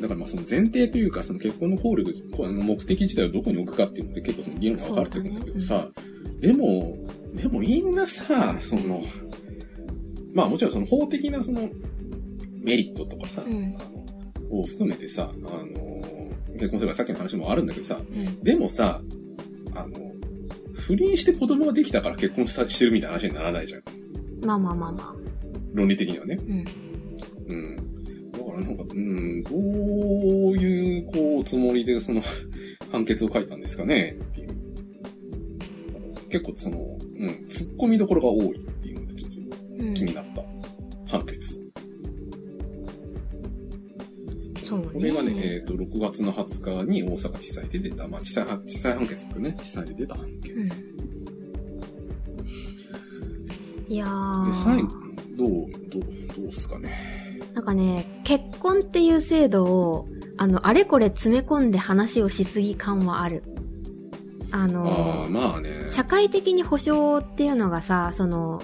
だからまあその前提というか、その結婚の効力、の目的自体をどこに置くかっていうのって結構その議論が分かれてくるんだけどさ、でも、でもみんなさ、その、まあもちろんその法的なそのメリットとかさ、うんを含めてさ、あの、結婚するからさっきの話もあるんだけどさ、うん。でもさ、あの、不倫して子供ができたから結婚したしてるみたいな話にならないじゃん。まあまあまあまあ。論理的にはね。うん。うん。だからなんか、うん、どういう、こう、つもりでその 判決を書いたんですかねっていう。結構その、うん、突っ込みどころが多いっていうので、ちょっとうん。気になった判決。そうね。これがね、えっ、と、6月の20日に大阪地裁で出た、まあ、地裁、地裁判決ですね。地裁で出た判決。うんで、いやー。最後、どう、どう、どうすかね。なんかね、結婚っていう制度を、あの、あれこれ詰め込んで話をしすぎ感はある。ああのあ、、まあね。社会的に保障っていうのがさ、その、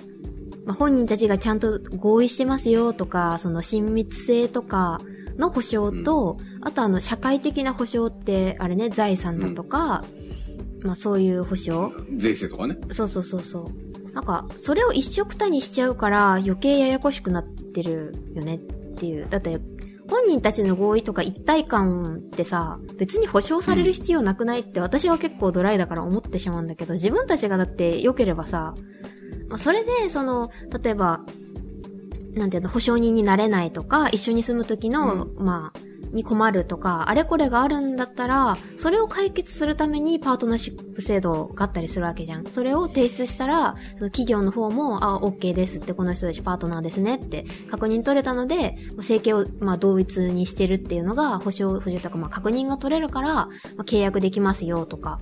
まあ、本人たちがちゃんと合意してますよとか、その親密性とかの保障と、あとあの、社会的な保障って、あれね、財産だとか、まあそういう保障税制とかね。そうそうそうそう。なんか、それを一緒くたにしちゃうから余計ややこしくなってるよねっていう。だって、本人たちの合意とか一体感ってさ、別に保証される必要なくないって私は結構ドライだから思ってしまうんだけど、自分たちがだって良ければさ、まあ、それで、その、例えば、なんていうの、保証人になれないとか、一緒に住む時の、まあ、に困るとか、あれこれがあるんだったら、それを解決するためにパートナーシップ制度があったりするわけじゃん。それを提出したら、その企業の方も、あ、OK ですって、この人たちパートナーですねって確認取れたので、生計を、まあ、同一にしてるっていうのが、保証、保証とか、まあ、確認が取れるから、まあ、契約できますよとか。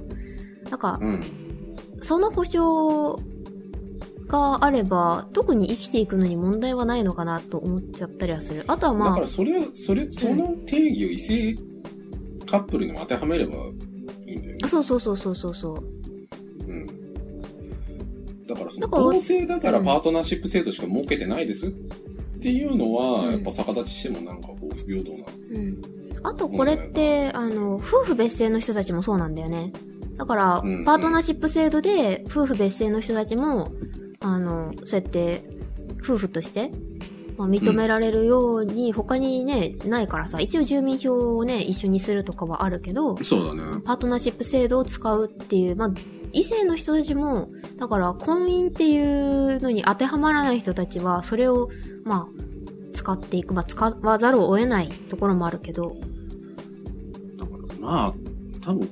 なんか、うん。その保証があれば、特に生きていくのに問題はないのかなと思っちゃったりはする。あとはだまあから、それ、それ、その定義を異性カップルにも当てはめればいいんだよねあ、。そうそうそうそうそうそう。うん。だからその同性だからうんパートナーシップ制度しか設けてないですっていうのは、うんやっぱ逆立ちしてもなんかこう不平等な。うん。あとこれって、あの、夫婦別姓の人たちもそうなんだよね。だからうん、パートナーシップ制度で、夫婦別姓の人たちも、あの、そうやって、夫婦として、まあ、認められるように、他にね、ないからさ、一応住民票をね、一緒にするとかはあるけど、そうだね。パートナーシップ制度を使うっていう、まあ、異性の人たちも、だから婚姻っていうのに当てはまらない人たちは、それを、まあ、使っていく、まあ、使わざるを得ないところもあるけど、だからまあ、多分、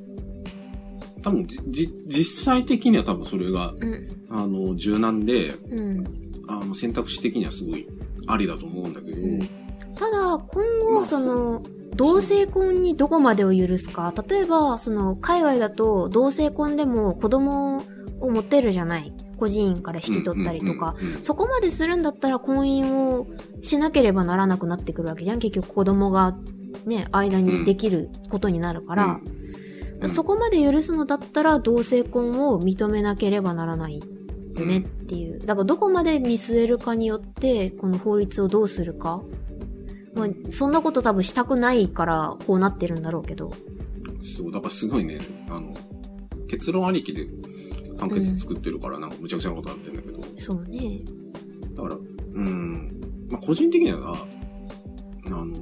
多分じ、じ、実際的には多分それが、うん、あの、柔軟で、うん。あの、選択肢的にはすごいありだと思うんだけど、うんただ、今後、まあその、同性婚にどこまでを許すか。例えば、その、海外だと、同性婚でも子供を持てるじゃない。孤児院から引き取ったりとか。うんうんうんうんそこまでするんだったら婚姻をしなければならなくなってくるわけじゃん。結局子供がね、間にできることになるから。うんそこまで許すのだったら同性婚を認めなければならないよねっていう。だからどこまで見据えるかによって、この法律をどうするか。まあ、そんなこと多分したくないからこうなってるんだろうけど。そう、だからすごいね、あの、結論ありきで判決作ってるから、なんかむちゃくちゃなことになってるんだけど、そうね。だから、うん、まあ個人的には、あの、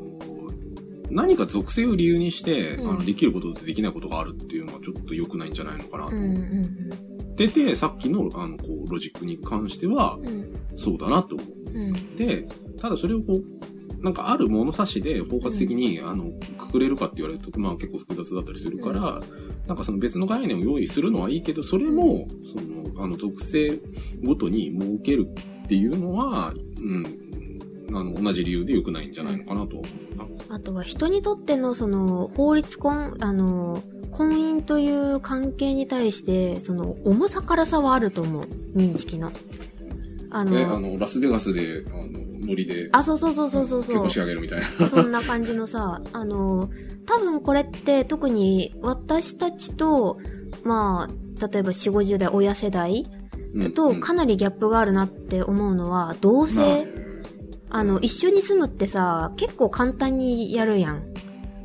何か属性を理由にして、うんあのできることとできないことがあるっていうのはちょっと良くないんじゃないのかなとうん思ってて、さっきの、あの、こう、ロジックに関してはうん。う、ん。そうだなと思う。うん。で、ただそれをこう、なんかある物差しで包括的に、あの、くくれるかって言われると、まあ結構複雑だったりするから、なんかその別の概念を用意するのはいいけど、それも、その、あの、属性ごとに設けるっていうのは、うん、あの、同じ理由で良くないんじゃないのかなとは思うな。あとは人にとってのその法律婚、あの、婚姻という関係に対して、その重さからさはあると思う。認識の。あで、あの、の、ラスベガスで、あの、ノリで、あ、そうそうそうそうそうそう結婚。し上げるみたいな。そんな感じのさ、あの、多分これって特に私たちと、まあ、例えば4、50代親世代うんとかなりギャップがあるなって思うのは、同性、まあねあの、一緒に住むってさ、結構簡単にやるやん。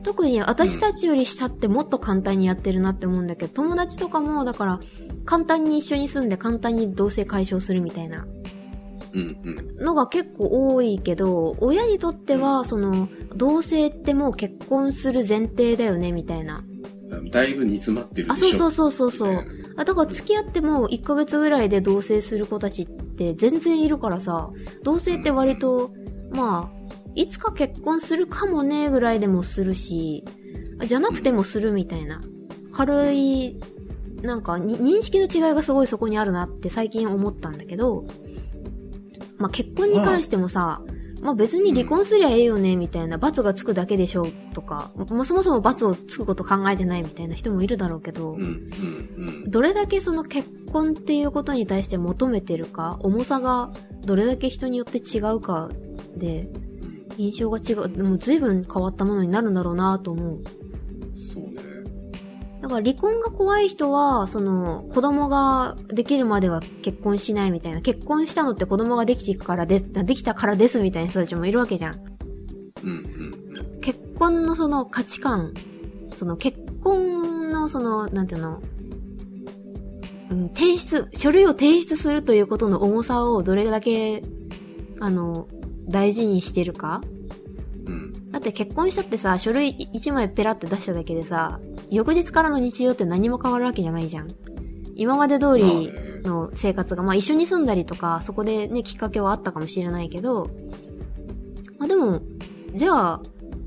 特に私たちより下ってもっと簡単にやってるなって思うんだけど、友達とかも、だから、簡単に一緒に住んで簡単に同性解消するみたいなうんうん。のが結構多いけど、親にとっては、その、同性ってもう結婚する前提だよね、みたいな。だいぶ煮詰まってるであ、しょ。そうそうそうそうそう。あ、だから付き合っても1ヶ月ぐらいで同棲する子たちって全然いるからさ、同棲って割と、まあ、いつか結婚するかもねぐらいでもするし、じゃなくてもするみたいな。軽い、なんかに、認識の違いがすごいそこにあるなって最近思ったんだけど、まあ結婚に関してもさ、まあ別に離婚すりゃええよねみたいな、罰がつくだけでしょとか、まあそもそも罰をつくこと考えてないみたいな人もいるだろうけど。どれだけその結婚っていうことに対して求めてるか、重さがどれだけ人によって違うかで、印象が違う、でも随分変わったものになるんだろうなと思う。そうね。だから離婚が怖い人は、その、子供ができるまでは結婚しないみたいな、結婚したのって子供ができていくからで、できたからですみたいな人たちもいるわけじゃん。うんうん。結婚のその価値観、その結婚のその、なんていうの、うん、提出、書類を提出するということの重さをどれだけ、あの、大事にしてるか？うん。だって結婚したってさ、書類1枚ペラって出しただけでさ、翌日からの日常って何も変わるわけじゃないじゃん。今まで通り、の生活が、まあ一緒に住んだりとか、そこでね、きっかけはあったかもしれないけど、まあでも、じゃあ、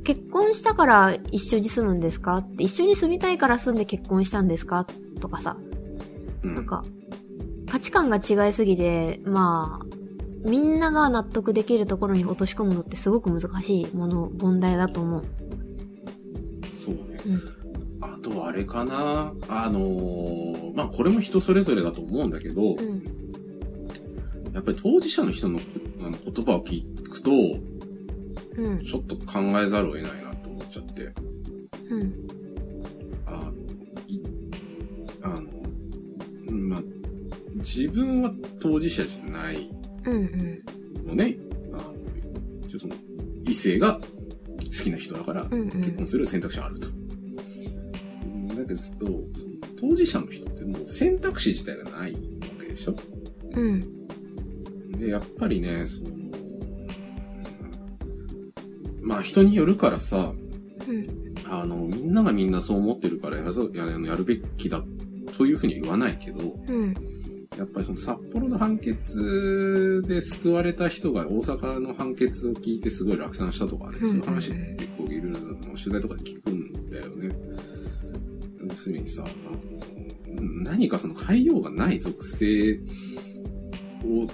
結婚したから一緒に住むんですか？って、一緒に住みたいから住んで結婚したんですか？とかさ、うん。なんか、価値観が違いすぎて、まあ、みんなが納得できるところに落とし込むのってすごく難しいもの、問題だと思う。そうね。うん。あとはあれかな。あのーまあこれも人それぞれだと思うんだけど、うん。やっぱり当事者の人のの言葉を聞くと、うん。ちょっと考えざるを得ないなと思っちゃって。うん。あの、い、あの、うんまあ、自分は当事者じゃないうん。うん。のね。あの、ちょっとその異性が好きな人だから、うん。うん。結婚する選択肢があると。うんだけど、その当事者の人ってもう選択肢自体がないわけでしょ？うん。で、やっぱりね、その、まあ人によるからさ、うん。あの、みんながみんなそう思ってるからやるべきだというふうには言わないけど、うん。やっぱりその札幌の判決で救われた人が大阪の判決を聞いてすごい落胆したとかね、うんそういう話結構いろいろ取材とかで聞くんだよね。要するにさ、何かその変えようがない属性を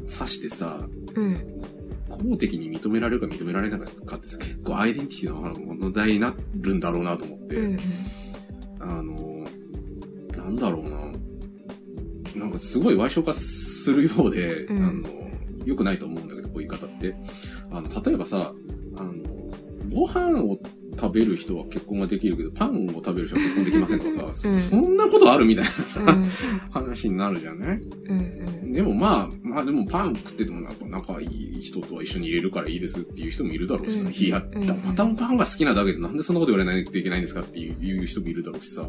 指してさ、うん。公的に認められるか認められないかってさ、結構アイデンティティの問題になるんだろうなと思って、うん。あの、なんだろうな。なんかすごい歪償化するようで、うんあの、良くないと思うんだけど、こういう言い方って。あの、例えばさ、あの、ご飯を食べる人は結婚ができるけど、パンを食べる人は結婚できませんとかさ、うんそんなことあるみたいなさ、うん。話になるじゃない？うん。でもまあ、まあでもパン食っててもなんか仲いい人とは一緒に入れるからいいですっていう人もいるだろうしさ、うんいや、うんたまたまパンが好きなだけでなんでそんなこと言われないといけないんですかっていういう人もいるだろうしさ。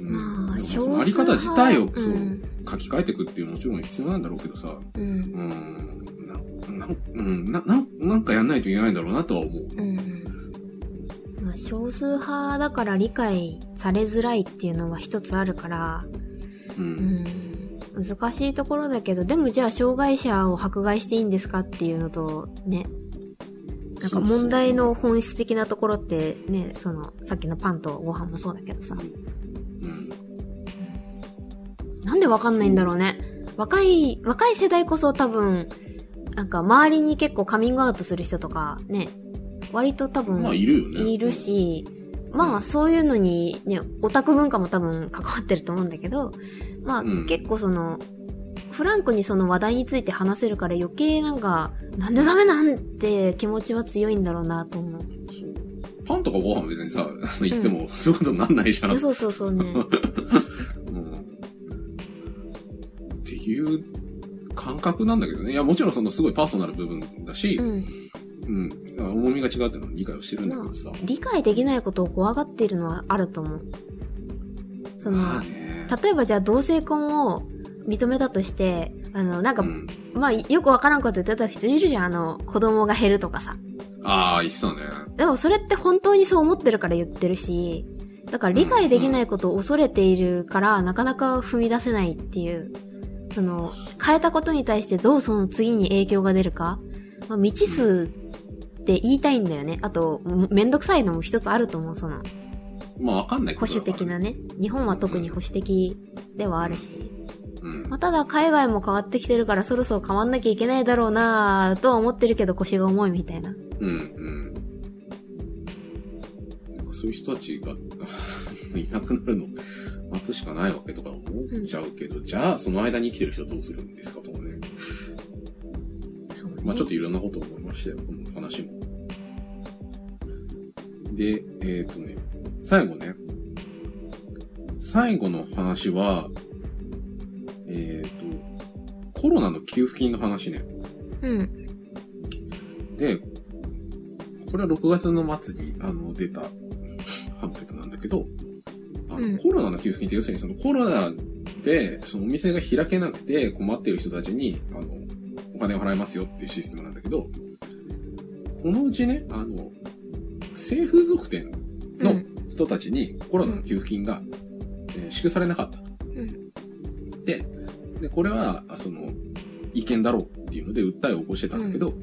うんまあ、あり方自体を派そううん。書き換えていくっていうのはもちろん必要なんだろうけどさ、うん。うん、な、な、うん、な、ななんかやんないといけないんだろうなとは思う。うん。まあ、少数派だから理解されづらいっていうのは一つあるから、う。うんん。難しいところだけど、でもじゃあ障害者を迫害していいんですかっていうのと、ね。なんか問題の本質的なところってね、その、さっきのパンとご飯もそうだけどさ。うん。なんでわかんないんだろうね。若い、若い世代こそ多分、なんか周りに結構カミングアウトする人とかね、割と多分、まあ、いるよね。いるし、まあそういうのにね、オタク文化も多分関わってると思うんだけど、まあ、うん結構その、フランクにその話題について話せるから余計なんか、なんでダメなんて気持ちは強いんだろうなと思う。パンとかご飯は別にさ、言ってもそういうことになんないじゃん。そうそうそうね。うんっていう感覚なんだけどね。いや、もちろんそのすごいパーソナル部分だしう、ん。うん。重みが違うっていうのは理解をしてるんだけどさ。理解できないことを怖がっているのはあると思う。その。例えばじゃあ同性婚を認めたとして、あの、なんか、うん、まあ、よくわからんこと言ってた人いるじゃん、あの、子供が減るとかさ。ああ、言ってたね。でもそれって本当にそう思ってるから言ってるし、だから理解できないことを恐れているから、なかなか踏み出せないっていう、その、変えたことに対してどうその次に影響が出るか、まあ、未知数って言いたいんだよね。あと、めんどくさいのも一つあると思う、その、まあわかんない保守的な。ね。日本は特に保守的ではあるし。うん。まあ、ただ海外も変わってきてるからそろそろ変わんなきゃいけないだろうなぁとは思ってるけど腰が重いみたいな。うん、うん。なんかそういう人たちが いなくなるの待つしかないわけとか思っちゃうけど、じゃあその間に生きてる人はどうするんですかとかね。まあちょっといろんなこと思いましたよ、この話も。で、えっ、とね、最後ね。最後の話は、えっ、と、コロナの給付金の話ね。うん。で、これは6月の末にあの出た判決なんだけど、あのうんコロナの給付金って要するにそのコロナでそのお店が開けなくて困っている人たちにあのお金を払いますよっていうシステムなんだけど、このうちね、あの、性風俗店の人たちにコロナの給付金が、えー支給されなかったと。うん。で、で、これは、あその、違憲だろうっていうので訴えを起こしてたんだけど、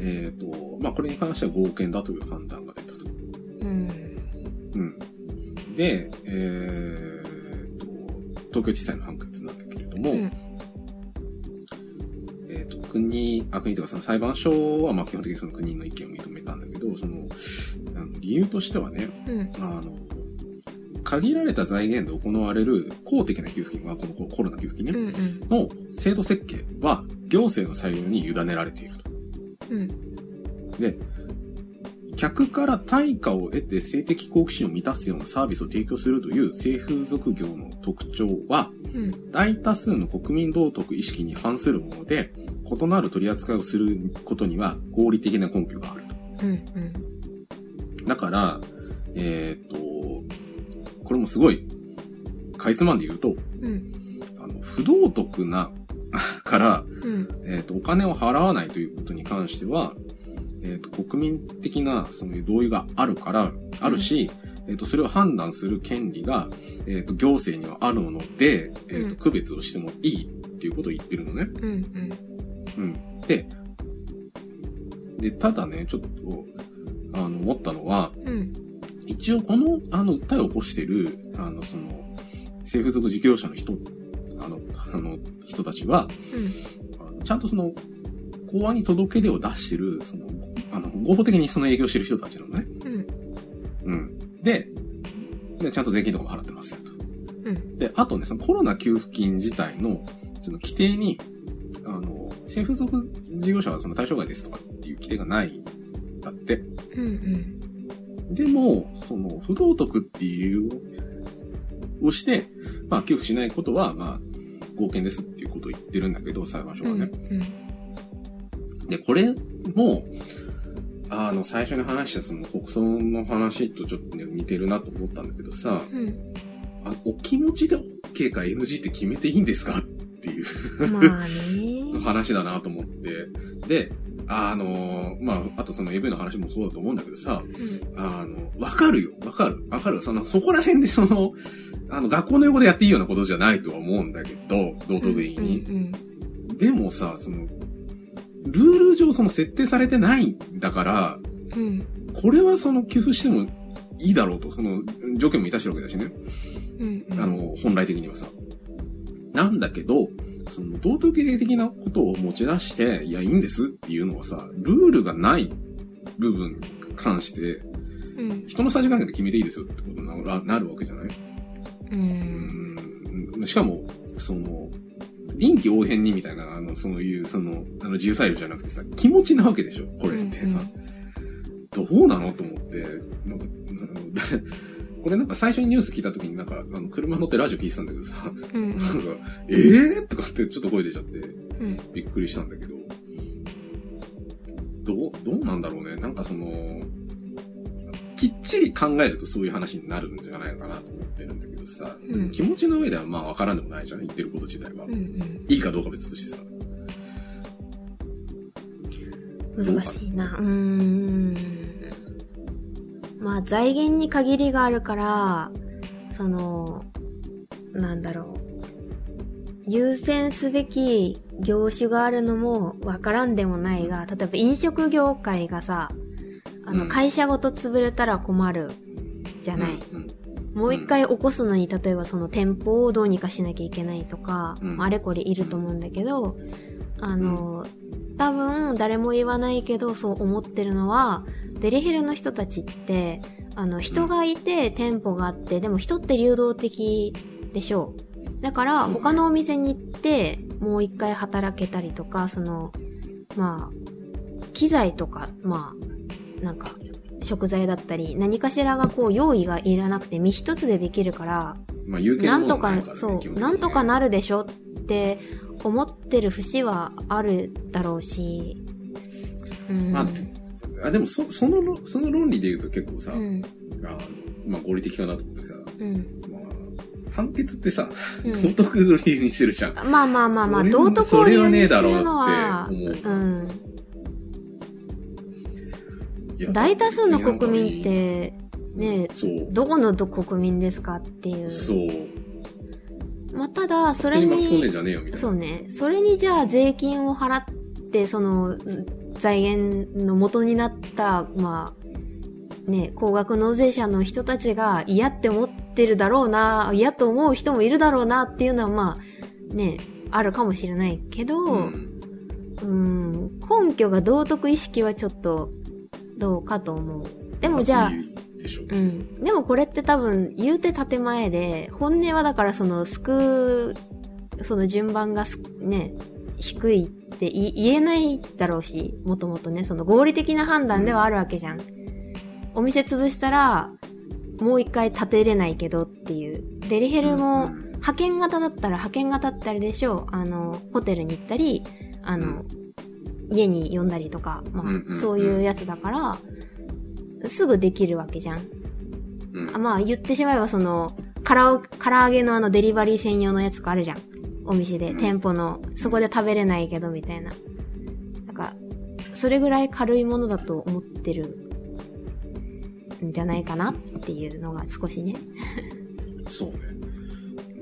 えっ、と、まあ、これに関しては合憲だという判断が出たと。うん。うん。で、えー、と、東京地裁の判決なんだけれども、うんえっ、と、国、あ、国とかその裁判所は、まあ、基本的にその国の意見を認めたんだけど、その理由としてはね、うん。あの、限られた財源で行われる公的な給付金は、このコロナ給付金ね、うん。うん。の制度設計は行政の裁量に委ねられていると。うん。で、客から対価を得て性的好奇心を満たすようなサービスを提供するという性風俗業の特徴は、うん。大多数の国民道徳意識に反するもので、異なる取り扱いをすることには合理的な根拠があると。うん。だから、えーっと、これもすごい、かいつまんで言うと、うん。あの、不道徳な、から、うん。えーっと、お金を払わないということに関しては、えーっと、国民的な、その同意があるから、あるし、えーっと、それを判断する権利が、えーっと、行政にはあるので、えーっうんと、区別をしてもいいっていうことを言ってるのね。うん。うん。うん。で、で、ただね、ちょっと、あの、思ったのは、うん。一応この、あの、訴えを起こしてる、あの、その、性風俗事業者の人、あの、あの、人たちは、あのちゃんとその、公安に届け出を出してる、その、あの、合法的にその営業してる人たちなのね。うん。うん。で、で、ちゃんと税金とかも払ってますよと。うん。で、あとね、そのコロナ給付金自体の、その規定に、あの、性風俗事業者はその対象外ですとかっていう規定がないんだって。うん。でも、その、不道徳っていうをして、まあ、寄付しないことは、まあ、合憲ですっていうことを言ってるんだけど、裁判所うん。はね。で、これも、あの、最初に話したその国葬の話とちょっとね、似てるなと思ったんだけどさ、うん。あのお気持ちで OK か NG って決めていいんですかっていううん。まあね。話だなと思って。で、あのまあ、あとその AV の話もそうだと思うんだけどさ、うん。あの、わかるよ。わかる。わかる。その、そこら辺でその、あの、学校の横でやっていいようなことじゃないとは思うんだけど、道徳的に。うん。でもさ、その、ルール上その設定されてないんだから、うん。これはその寄付してもいいだろうと、その、条件も満たしてるわけだしね。うん。あの、本来的にはさ。なんだけど、その、道徳的なことを持ち出して、いや、いいんですっていうのはさ、ルールがない部分に関して、うん。人のさじ加減で決めていいですよってことにななるわけじゃない？うん。うんしかも、その、臨機応変にみたいな、あの、そういう、その、あの、自由裁量じゃなくてさ、気持ちなわけでしょ？これってさ。どうなの？と思って、なんか、あのこれなんか最初にニュース聞いた時になんか、あの、車乗ってラジオ聞いてたんだけどさ、うん。なんか、えー？とかってちょっと声出ちゃって、うん。びっくりしたんだけど、どう、どうなんだろうね。なんかその、きっちり考えるとそういう話になるんじゃないかなと思ってるんだけどさ、うん気持ちの上ではまあわからんでもないじゃん、言ってること自体は。うん。いいかどうか別としてさ。難しいな。うーん。まあ、財源に限りがあるから、その、なんだろう。優先すべき業種があるのもわからんでもないが、例えば飲食業界がさ、あの、うん会社ごと潰れたら困るじゃない。うんもう一回起こすのに、例えばその店舗をどうにかしなきゃいけないとか、うんあれこれいると思うんだけど、あの、多分誰も言わないけどそう思ってるのは、デリヘルの人たちって、あの、人がいて店舗があって、でも人って流動的でしょう。だから、他のお店に行って、もう一回働けたりとか、その、まあ、機材とか、まあ、なんか、食材だったり、何かしらがこう、用意がいらなくて、身一つでできるから、まあ、有権なんとか、そう、なんとかなるでしょって思ってる節はあるだろうし、うん。まああ、でもそ、その論、その論理で言うと結構さ、うん。あまあ合理的かなと思ってさ、うん。まあ、判決ってさ、うん道徳を理由にしてるじゃん。まあまあまあまあ、道徳を理由にしてるのは大多数の国民っ、て、ね。どこのど国民ですかっていう。そう。まあ、ただ、それに。そうね。それにじゃあ税金を払って、その、ず財源の元になった、まあ、ね、高額納税者の人たちが嫌って思ってるだろうな、嫌と思う人もいるだろうなっていうのは、まあ、ね、あるかもしれないけど、うん。うん、根拠が道徳意識はちょっと、どうかと思う。でもじゃあ、でしょ。うん。でもこれって多分、言うて建前で、本音はだからその、救う、その順番がすね、低いって言言えないだろうし、もともとね、その合理的な判断ではあるわけじゃん。お店潰したら、もう一回建てれないけどっていう。デリヘルも、うん派遣型だったら派遣型ってあれでしょう。あの、ホテルに行ったり、あの、家に呼んだりとか、まあ、うんうんうんそういうやつだから、すぐできるわけじゃん。うんあまあ言ってしまえばその、唐揚げのあのデリバリー専用のやつがあるじゃん。お店で、うん店舗の、そこで食べれないけどみたいな。なんか、それぐらい軽いものだと思ってるんじゃないかなっていうのが少しね。そうね。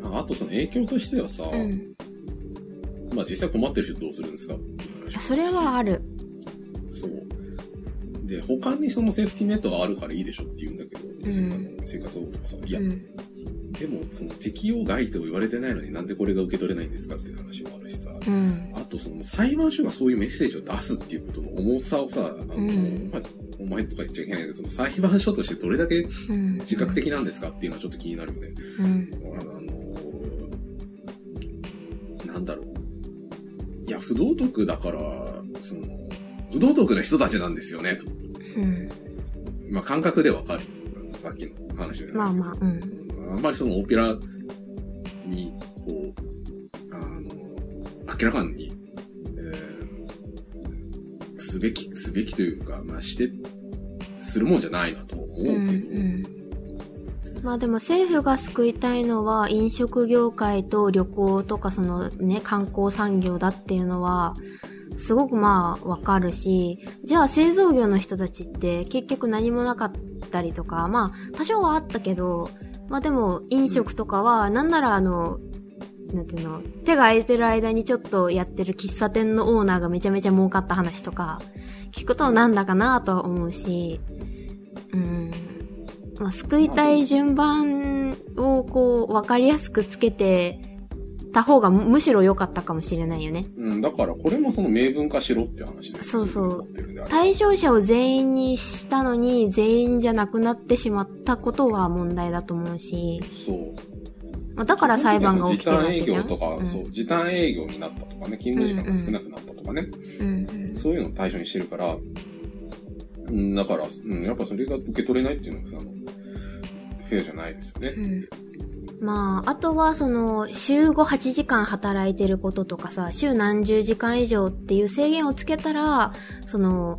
まあ、あとその影響としてはさ、うん。まあ実際困ってる人どうするんですか？それはある。そう。で、他にそのセーフティーネットがあるからいいでしょって言うんだけど、んあの生活保護とかさ、いや、うん。でもその適用外と言われてないのになんでこれが受け取れないんですかっていう話もあるしさ、うん。あとその裁判所がそういうメッセージを出すっていうことの重さをさ、あの、んまあ、お前とか言っちゃいけないけど、その裁判所としてどれだけうん。自覚的なんですかっていうのはちょっと気になるよね。うん。あのなんだろう。いや、不道徳だから、その、不道徳な人たちなんですよね、と。うん。まあ、感覚でわかる。さっきの話で、まあまあ、うん。あんまりそのオペラに、こう、あの、明らかに、えーすべき、すべきというか、まあ、して、するもんじゃないなと思うけど、うんうんまあでも政府が救いたいのは飲食業界と旅行とかそのね観光産業だっていうのはすごくまあわかるし、じゃあ製造業の人たちって結局何もなかったりとか、まあ多少はあったけど、まあでも飲食とかはなんならあの、なんていうの、手が空いてる間にちょっとやってる喫茶店のオーナーがめちゃめちゃ儲かった話とか、聞くとなんだかなとは思うし、うん。まあ、救いたい順番をこう、わかりやすくつけてた方がむむしろ良かったかもしれないよね。うん、だからこれもその明文化しろって話ですそうそう対象者を全員にしたのに全員じゃなくなってしまったことは問題だと思うし、そう。まあ、だから裁判が起きてるわけじゃん。時短営業とか、うんそう、時短営業になったとかね、勤務時間が少なくなったとかね、うんそういうのを対象にしてるから、うん、だから、うん、やっぱそれが受け取れないっていうのは、あの、フェアじゃないですよね。うん。うん。まあ、あとはその、週5、8時間働いてることとかさ、週何十時間以上っていう制限をつけたら、その、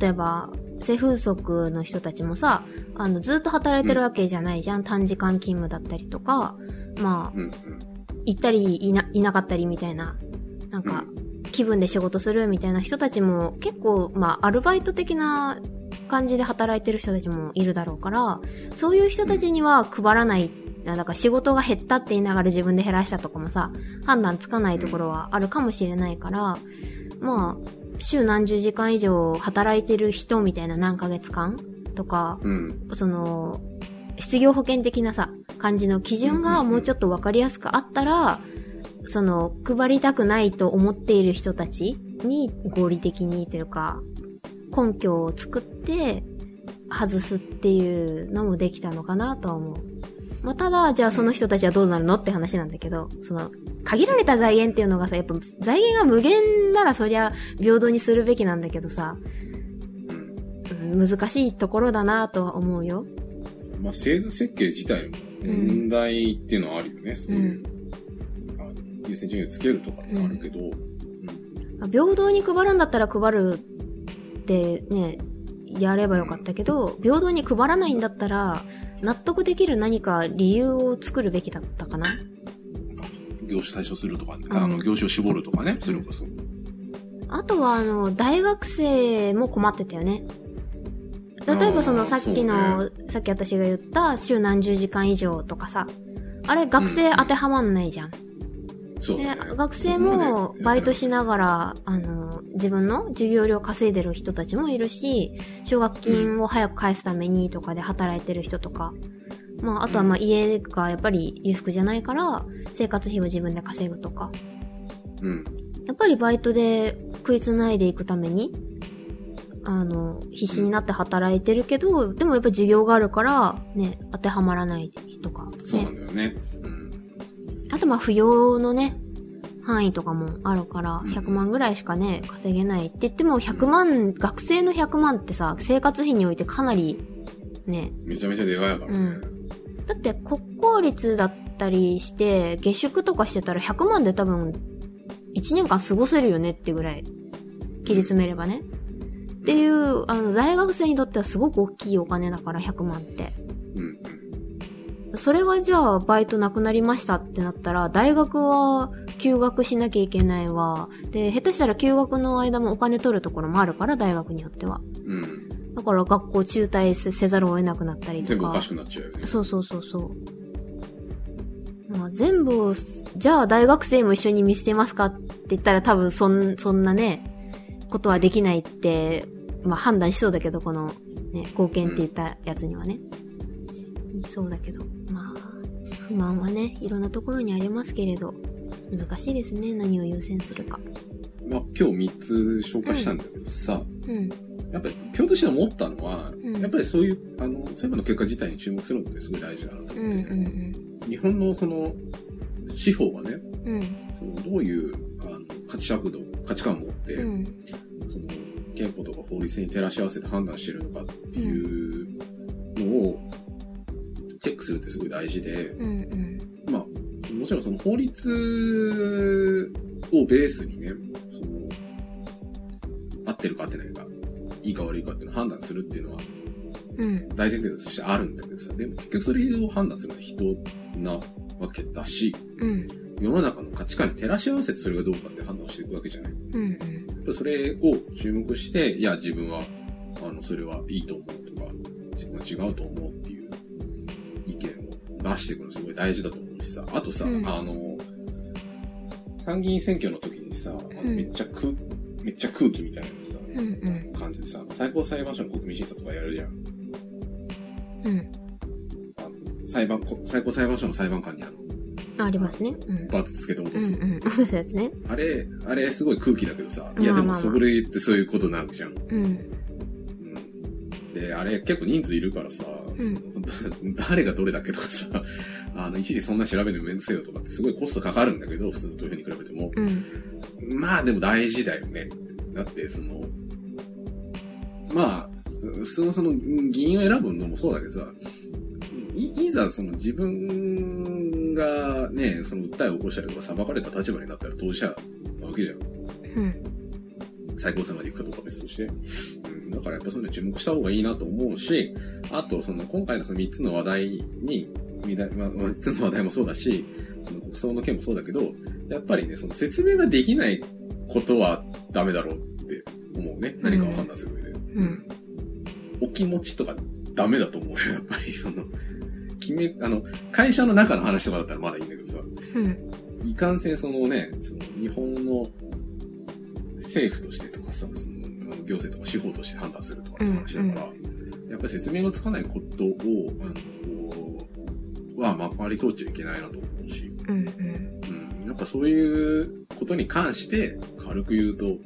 例えば、性風俗の人たちもさ、あの、ずっと働いてるわけじゃないじゃん。短時間勤務だったりとか、まあ、うん、うん。行ったりいな、いなかったりみたいな、なんか、気分で仕事するみたいな人たちも結構、まあ、アルバイト的な感じで働いてる人たちもいるだろうから、そういう人たちには配らない、あだから仕事が減ったって言いながら自分で減らしたとかもさ、判断つかないところはあるかもしれないから、まあ、週何十時間以上働いてる人みたいな何ヶ月間とか、うん。その、失業保険的なさ、感じの基準がもうちょっとわかりやすくあったら、その、配りたくないと思っている人たちに合理的にというか、根拠を作って外すっていうのもできたのかなとは思う。まあ、ただ、じゃあその人たちはどうなるのって話なんだけど、その、限られた財源っていうのがさ、やっぱ財源が無限ならそりゃ平等にするべきなんだけどさ、うん。うん難しいところだなとは思うよ。まあ、制度設計自体も問題っていうのはあるよね。そういう、あの優先順位をつけるとかってあるけど、うん。平等に配るんだったら配るってね、やればよかったけど、平等に配らないんだったら、納得できる何か理由を作るべきだったかな？業種対象するとか、んあの、業種を絞るとかね、それこそ。あとは、あの、大学生も困ってたよね。例えばそのさっきの、さっき私が言った週何十時間以上とかさ、あれ学生当てはまんないじゃん。でそうだね。学生もバイトしながら、あの、自分の授業料稼いでる人たちもいるし、奨学金を早く返すためにとかで働いてる人とか、まあ、あとはまあ家がやっぱり裕福じゃないから、生活費を自分で稼ぐとか。うん。やっぱりバイトで食いつないでいくために、あの、必死になって働いてるけど、でもやっぱ授業があるから、ね、当てはまらないとか、そうなね。んだよね。うん。あとまあ扶養のね、範囲とかもあるから、うん100万ぐらいしかね、稼げないって言っても100万、学生の100万ってさ、生活費においてかなり、ね、めちゃめちゃでかいからね。だって国公立だったりして、下宿とかしてたら100万で多分、1年間過ごせるよねってぐらい、切り詰めればね。っていう、あの、大学生にとってはすごく大きいお金だから、100万って。うん。それがじゃあ、バイトなくなりましたってなったら、大学は休学しなきゃいけないわ。で、下手したら休学の間もお金取るところもあるから、大学によっては。うん。だから学校中退せざるを得なくなったりとか。全部おかしくなっちゃうよね。そうそうそうそう。まあ全部を、じゃあ大学生も一緒に見捨てますかって言ったら多分そん、そんなね、ことはできないって、まあ判断しそうだけど、この、ね、貢献って言ったやつにはね。そうだけど、まあ、不満はね、いろんなところにありますけれど、難しいですね、何を優先するか。まあ、今日3つ紹介したんだけどさ、うん、やっぱり共通して思ったのは、うん。やっぱりそういう、あの、裁判の結果自体に注目するのってすごい大事だなと思ってうん、うて、ん、日本のその、司法がね、うん、うん、そのどういうあの価値尺度、価値観を持って、うん、その憲法とか法律に照らし合わせて判断してるのかっていうのをチェックするってすごい大事で、うん、うん、まあ、もちろんその法律をベースにね、その、合ってるか合ってないか、いいか悪いかっていうのを判断するっていうのはうん、大前提としてあるんだけどさ、でも結局それを判断するのは人なわけだし、うん、世の中の価値観に照らし合わせてそれがどうかって判断をしていくわけじゃない。やうん、っぱりそれを注目して、いや、自分は、あの、それはいいと思うとか、自分は違うと思う出していくのすごい大事だと思うしさ、あとさ、うんあの、参議院選挙の時にさ、あのうんめっちゃ空、めっちゃ空気みたいなさ、うん、うん、感じでさ、最高裁判所の国民審査とかやるじゃん。うん。あの裁判、こ最高裁判所の裁判官にあの、ありますね。うん。バツつけて落とす。うんうん。すね。あれ、あれすごい空気だけどさ、いやでもそれってそういうことなわけじゃん。うん。うん。で、あれ結構人数いるからさ、うん誰がどれだけとかさ、あの、一時そんな調べるのめんどくせえよとかってすごいコストかかるんだけど、普通の投票に比べても。うん。まあでも大事だよね。だって、その、まあ、普通のその議員を選ぶのもそうだけどさ、いいざその自分がね、その訴えを起こしたりとか裁かれた立場になったら当事者なわけじゃん。うん。最高裁まで行くかどうかは別として。うん、だからやっぱそういうのに注目した方がいいなと思うし、あとその今回のその3つの話題に、みだまあ、3つの話題もそうだし、その国葬の件もそうだけど、やっぱりね、その説明ができないことはダメだろうって思うね。何かを判断する上で。うん。お気持ちとかダメだと思うよ。やっぱりその、決め、あの、会社の中の話とかだったらまだいいんだけどさ、うん。いかんせんそのね、その日本の政府としてとかさ、その行政とか司法として判断するとかって話だから、やっぱり説明のつかないことを、あの、はまかり通っちゃいけないなと思うし、うん。うん。うん、やっぱそういうことに関して軽く言うと、うん、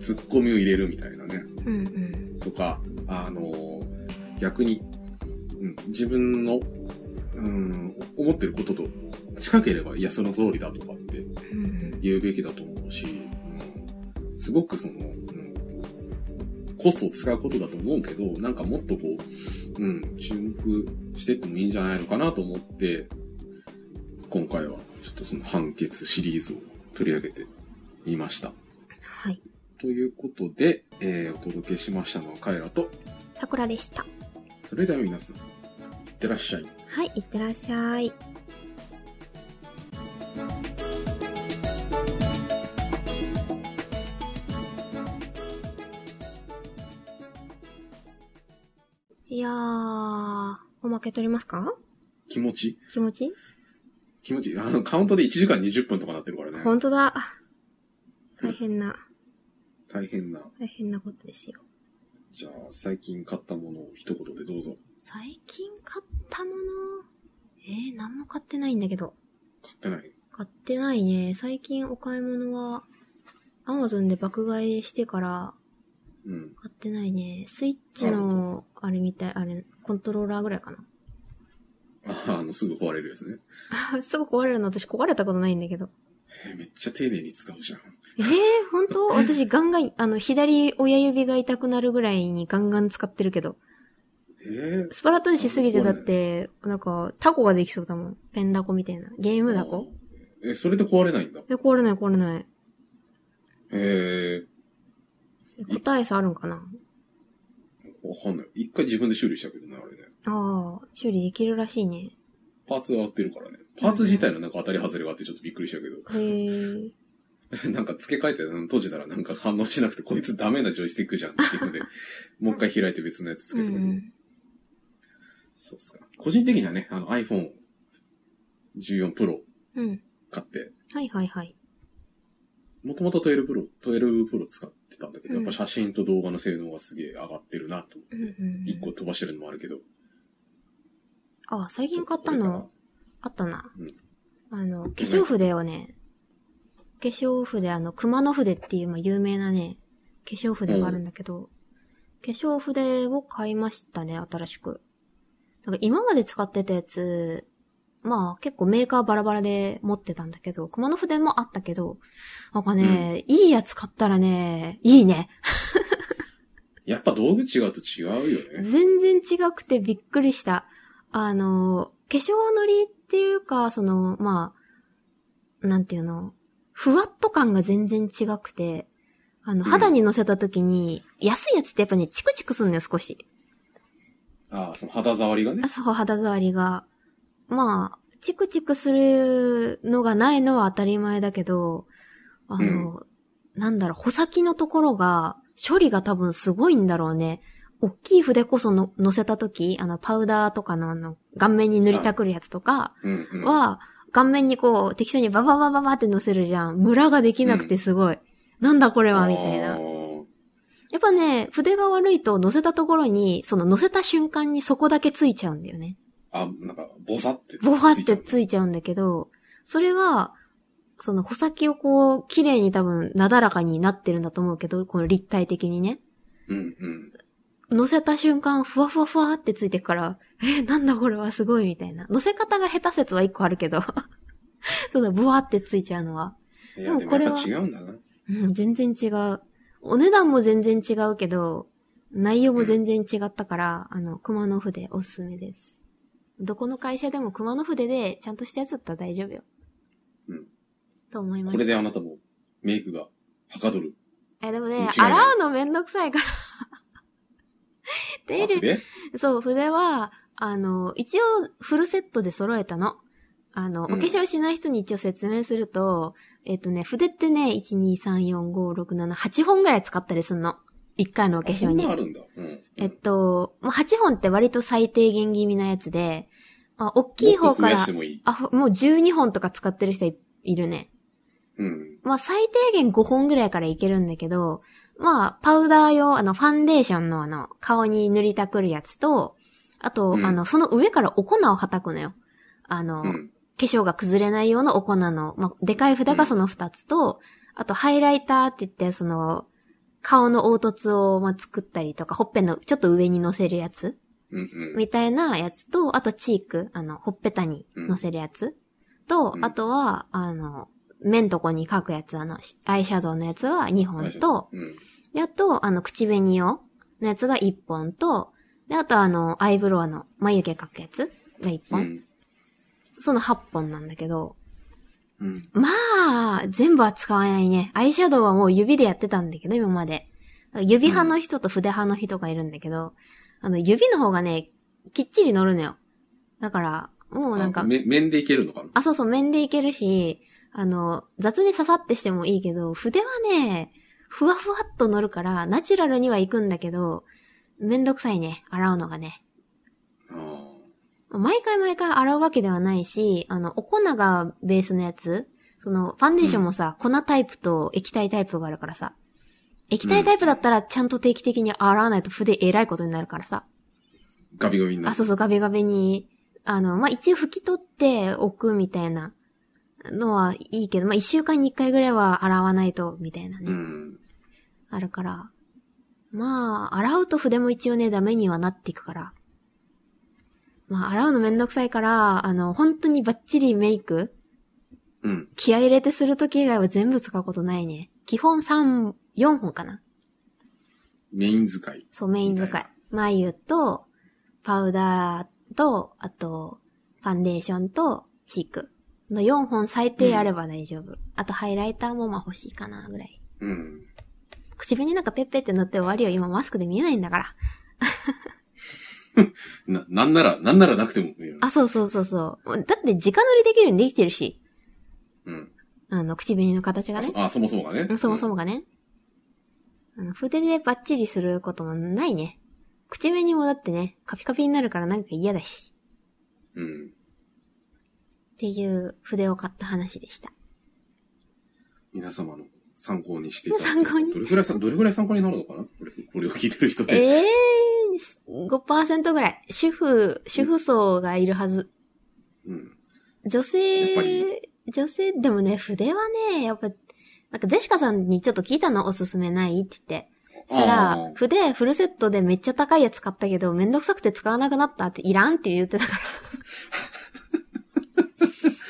突っ込みを入れるみたいなね、うん。うん。とか、あの、逆に、うん、自分の、うん、思ってることと近ければ、いや、その通りだとかってうん。言うべきだと思うし、うん、すごくその、うん、コストを使うことだと思うけど、なんかもっとこう、うん、注目してってもいいんじゃないのかなと思って、今回はちょっとその判決シリーズを取り上げてみました。はい。ということで、えー、お届けしましたのはカエラと、桜でした。それでは皆さん、いってらっしゃい。はい、いってらっしゃい。いやー、おまけ取りますか？決気持ち？気持ち？気持ち？あの、カウントで1時間20分とかなってるからね。ほんとだ。大変な、大変な。大変なことですよ。じゃあ、最近買ったものを一言でどうぞ。最近買ったもの？えー、何も買ってないんだけど。買ってない？買ってないね。最近お買い物は、アマゾンで爆買いしてからうん。買ってないね。スイッチの、あれみたい、あれ、コントローラーぐらいかな。あ あの、すぐ壊れるやつね。すぐ壊れるの私壊れたことないんだけど。えーめっちゃ丁寧に使うじゃん。えー、本当？私ガンガン、あの、左親指が痛くなるぐらいにガンガン使ってるけど。えー、スパラトゥーンしすぎてだって、なんか、タコができそうだもん。ペンダコみたいな。ゲームダコえ、それで壊れないんだ。え、壊れない壊れない。へえ 答え差あるんかな？ー、わかんない。一回自分で修理したけどね、あれね。ああ、修理できるらしいね。パーツが合ってるからね。パーツ自体のなんか当たり外れがあってちょっとびっくりしたけど。へえ。なんか付け替えてうん閉じたらなんか反応しなくて、こいつダメなジョイスティックじゃんっていうので、もう一回開いて別のやつつうけてみる。ん。そうっすか。個人的にはね、あの iPhone 14 Pro うん。買って、はいはいはい。もともと12 Pro、12 Pro 使ってたんだけど、うんやっぱ写真と動画の性能がすげえ上がってるなと。うんうん。一個飛ばしてるのもあるけど。あ、最近買ったの、あったな。うんあの、化粧筆をね、化粧筆、あの、熊野筆っていう、まあ、有名なね、化粧筆があるんだけど、化粧筆を買いましたね、新しく。なんか今まで使ってたやつ、まあ結構メーカーバラバラで持ってたんだけど、熊野筆もあったけど、なんかね、いいやつ買ったらね、いいね。やっぱ道具違うと違うよね。全然違くてびっくりした。あの、化粧のりっていうか、その、まあ、なんていうの、ふわっと感が全然違くて、あの、うん肌に乗せた時に、安いやつってやっぱね、チクチクすんのよ、少し。ああ、その肌触りがねあ。そう、肌触りが。まあ、チクチクするのがないのは当たり前だけど、あの、なんだろう、穂先のところが、処理が多分すごいんだろうね。大きい筆こその乗せたとき、あの、パウダーとかのあの、顔面に塗りたくるやつとかうんうん。は、顔面にこう、適当にバババババって乗せるじゃん。ムラができなくてすごい。なんだこれは、みたいな。やっぱね、筆が悪いと乗せたところに、その乗せた瞬間にそこだけついちゃうんだよね。あ、なんか、ボサって。ボワってついいちゃうんだけど、それが、その穂先をこう、綺麗に多分、なだらかになってるんだと思うけど、この立体的にね。う。うんうん。乗せた瞬間、ふわふわふわってついてくから、え、なんだこれはすごいみたいな。乗せ方が下手説は一個あるけど、そのブワってついちゃうのは。でもこれはぱ違うんだな。うん、全然違う。お値段も全然違うけど、内容も全然違ったから、あの、熊野筆おすすめです。どこの会社でも熊野筆でちゃんとしたやつだったら大丈夫よ。うん。と思いまこれした。であなたもメイクがはかどる。え、でもね、洗うのめんどくさいから。手入れ、でそう、筆は、あの、一応フルセットで揃えたの。あの、おうん化粧しない人に一応説明すると、えっとね、筆ってね、1、2、3、4、5、6、7、8本ぐらい使ったりすんの。1回のお化粧にあるんだ。うん。えっと、もう8本って割と最低限気味なやつで、あ、大きい方からもいい。あ、ほもう12本とか使ってる人いいるね。うん。まあ最低限5本ぐらいからいけるんだけど、まあ、パウダー用、あの、ファンデーションのあの、顔に塗りたくるやつと、あと、うんあの、その上からお粉をはたくのよ。あの、うん。化粧が崩れないようなお粉の、まあ、でかい札がその2つと、あと、ハイライターって言って、その、顔の凹凸を、まあ、作ったりとか、ほっぺのちょっと上に乗せるやつうんうん。みたいなやつと、あとチーク、あの、ほっぺたに乗せるやつ、と、うんあとは、あの、目んとこに描くやつ、あの、アイシャドウのやつが2本と、うん。で、あと、あの、口紅用のやつが1本と、で、あとあの、アイブロウの眉毛描くやつが1本。うん。その8本なんだけど、うん。まあ、全部は使わないね。アイシャドウはもう指でやってたんだけど、今まで。指派の人と筆派の人がいるんだけど、あの、指の方がね、きっちり乗るのよ。だから、もうなんか面でいけるのかな？あ、そうそう、面でいけるし、あの、雑に刺さってしてもいいけど、筆はね、ふわふわっと乗るから、ナチュラルには行くんだけど、めんどくさいね、洗うのがね。ああ。毎回毎回洗うわけではないし、あの、お粉がベースのやつ、その、ファンデーションもさ、粉タイプと液体タイプがあるからさ、液体タイプだったらちゃんと定期的に洗わないと筆えらいことになるからさ。ガビガビになあ、る。そうそう、ガビガビに、あの、まあ、一応拭き取っておくみたいなのはいいけど、まあ、一週間に一回ぐらいは洗わないと、みたいなね、うん。あるから。まあ、洗うと筆も一応ね、ダメにはなっていくから。まあ、洗うのめんどくさいから、あの、本当にバッチリメイク、うん。気合い入れてするとき以外は全部使うことないね。基本3、4本かな。メイン使い。そう、メイン使い。眉と、パウダーと、あと、ファンデーションと、チーク。の4本最低あれば大丈夫。あと、ハイライターもまあ欲しいかな、ぐらい。うん。口紅なんかペッペって塗って終わりよ。今マスクで見えないんだから。な、なんなら、なんならなくても。あ、そうそうそうそう。だって、直塗りできるようにできてるし。うん。あの、口紅の形がね。あそもそもがね。うんそもそもがね。うん筆でバッチリすることもないね。口紅もだってね、カピカピになるからなんか嫌だし。うん。っていう筆を買った話でした。皆様の参考にしていただ参考に？どれぐらいさ、どれぐらい参考になるのかな？これ、これを聞いてる人で。ええー、5%ぐらい。主婦、主婦層がいるはず。うん。女性り、女性、でもね、筆はね、やっぱ、なんかゼシカさんにちょっと聞いたのおすすめないって言って。そしたら筆フルセットでめっちゃ高いやつ買ったけど、めんどくさくて使わなくなったっていらんって言ってたから。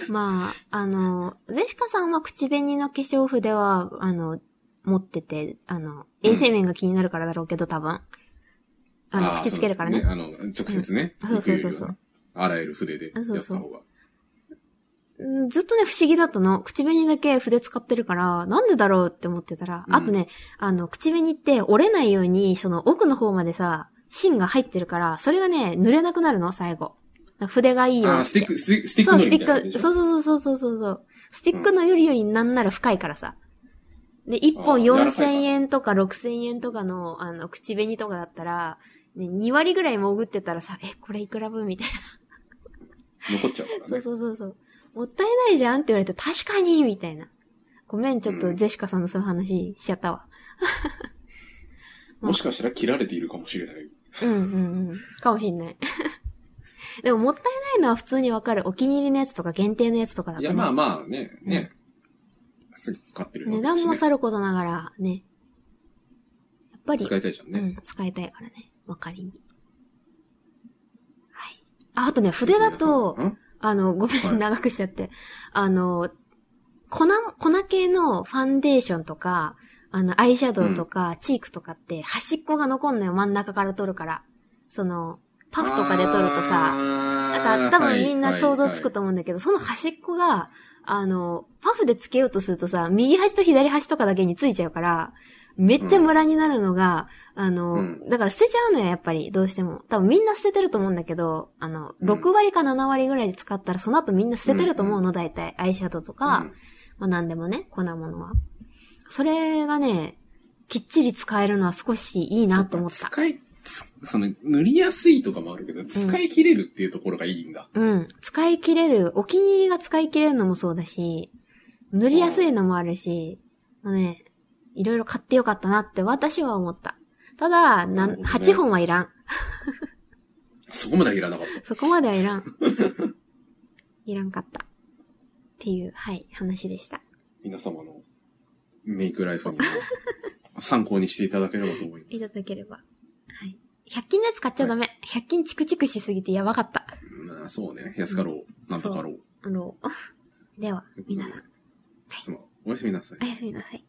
まあ、あの、ゼシカさんは口紅の化粧筆は、あの、持ってて、あの、衛生面が気になるからだろうけど、多分。あの、ー口つけるからね。あの、直接ね。うんそうそうそうそういけるよな。洗える筆でやったそうそう方が。うんずっとね、不思議だったの。口紅だけ筆使ってるから、なんでだろうって思ってたら、うんあとね、あの、口紅って折れないように、その奥の方までさ、芯が入ってるから、それがね、濡れなくなるの、最後。筆がいいよあー、スティック、スティック、そう、のスティック、そうそうそうそうそうそう。スティックのよりよりなんなら深いからさ。で、1本あー柔らかいか4000円とか6000円とかの、あの、口紅とかだったら、ね、2割ぐらい潜ってたらさ、え、これいくら分みたい残っちゃうからな。ね。そうそうそうそう。もったいないじゃんって言われて、確かにみたいな。ごめん、ちょっとうんゼシカさんのそういう話しちゃったわ。もしかしたら切られているかもしれない。うんうんうん。かもしんない。でももったいないのは普通にわかる。お気に入りのやつとか限定のやつとかだと、ね。いや、まあまあね、ね。すぐ買ってるわ値段もさることながら、ね。やっぱり、使いたいじゃんね。うん、使いたいからね。わかりみ。はい。あ、あとね、筆だと、ん？あの、ごめん、はい長くしちゃって。あの、粉、粉系のファンデーションとか、あの、アイシャドウとか、チークとかって、端っこが残んのよ、真ん中から取るから。その、パフとかで取るとさ、なんか多分みんな想像つくと思うんだけど、その端っこが、あの、パフでつけようとするとさ、右端と左端とかだけについちゃうから、めっちゃムラになるのが、あの、うんだから捨てちゃうのよ、やっぱり、どうしても。多分みんな捨ててると思うんだけど、あの、うん6割か7割ぐらいで使ったら、その後みんな捨ててると思うの、大体。アイシャドウとか、うんまあ何でもね、粉物は。それがね、きっちり使えるのは少しいいなと思った。使い、つその、塗りやすいとかもあるけど、使い切れるっていうところがいいんだ。うん。使い切れる、お気に入りが使い切れるのもそうだし、塗りやすいのもあるし、まあね、いろいろ買ってよかったなって私は思った。ただ、なね8本はいらん。そこまではいらなかった。そこまではいらん。いらんかった。っていう、はい、話でした。皆様のメイクライフにも 参考にしていただければと思います。いただければ。はい。100均のやつ買っちゃダメ。100均チクチクしすぎてやばかった。まあ、そうね。安かろう。なんとかろう。あの、では、皆さん、そのおやすみなさいお。やすみなさい。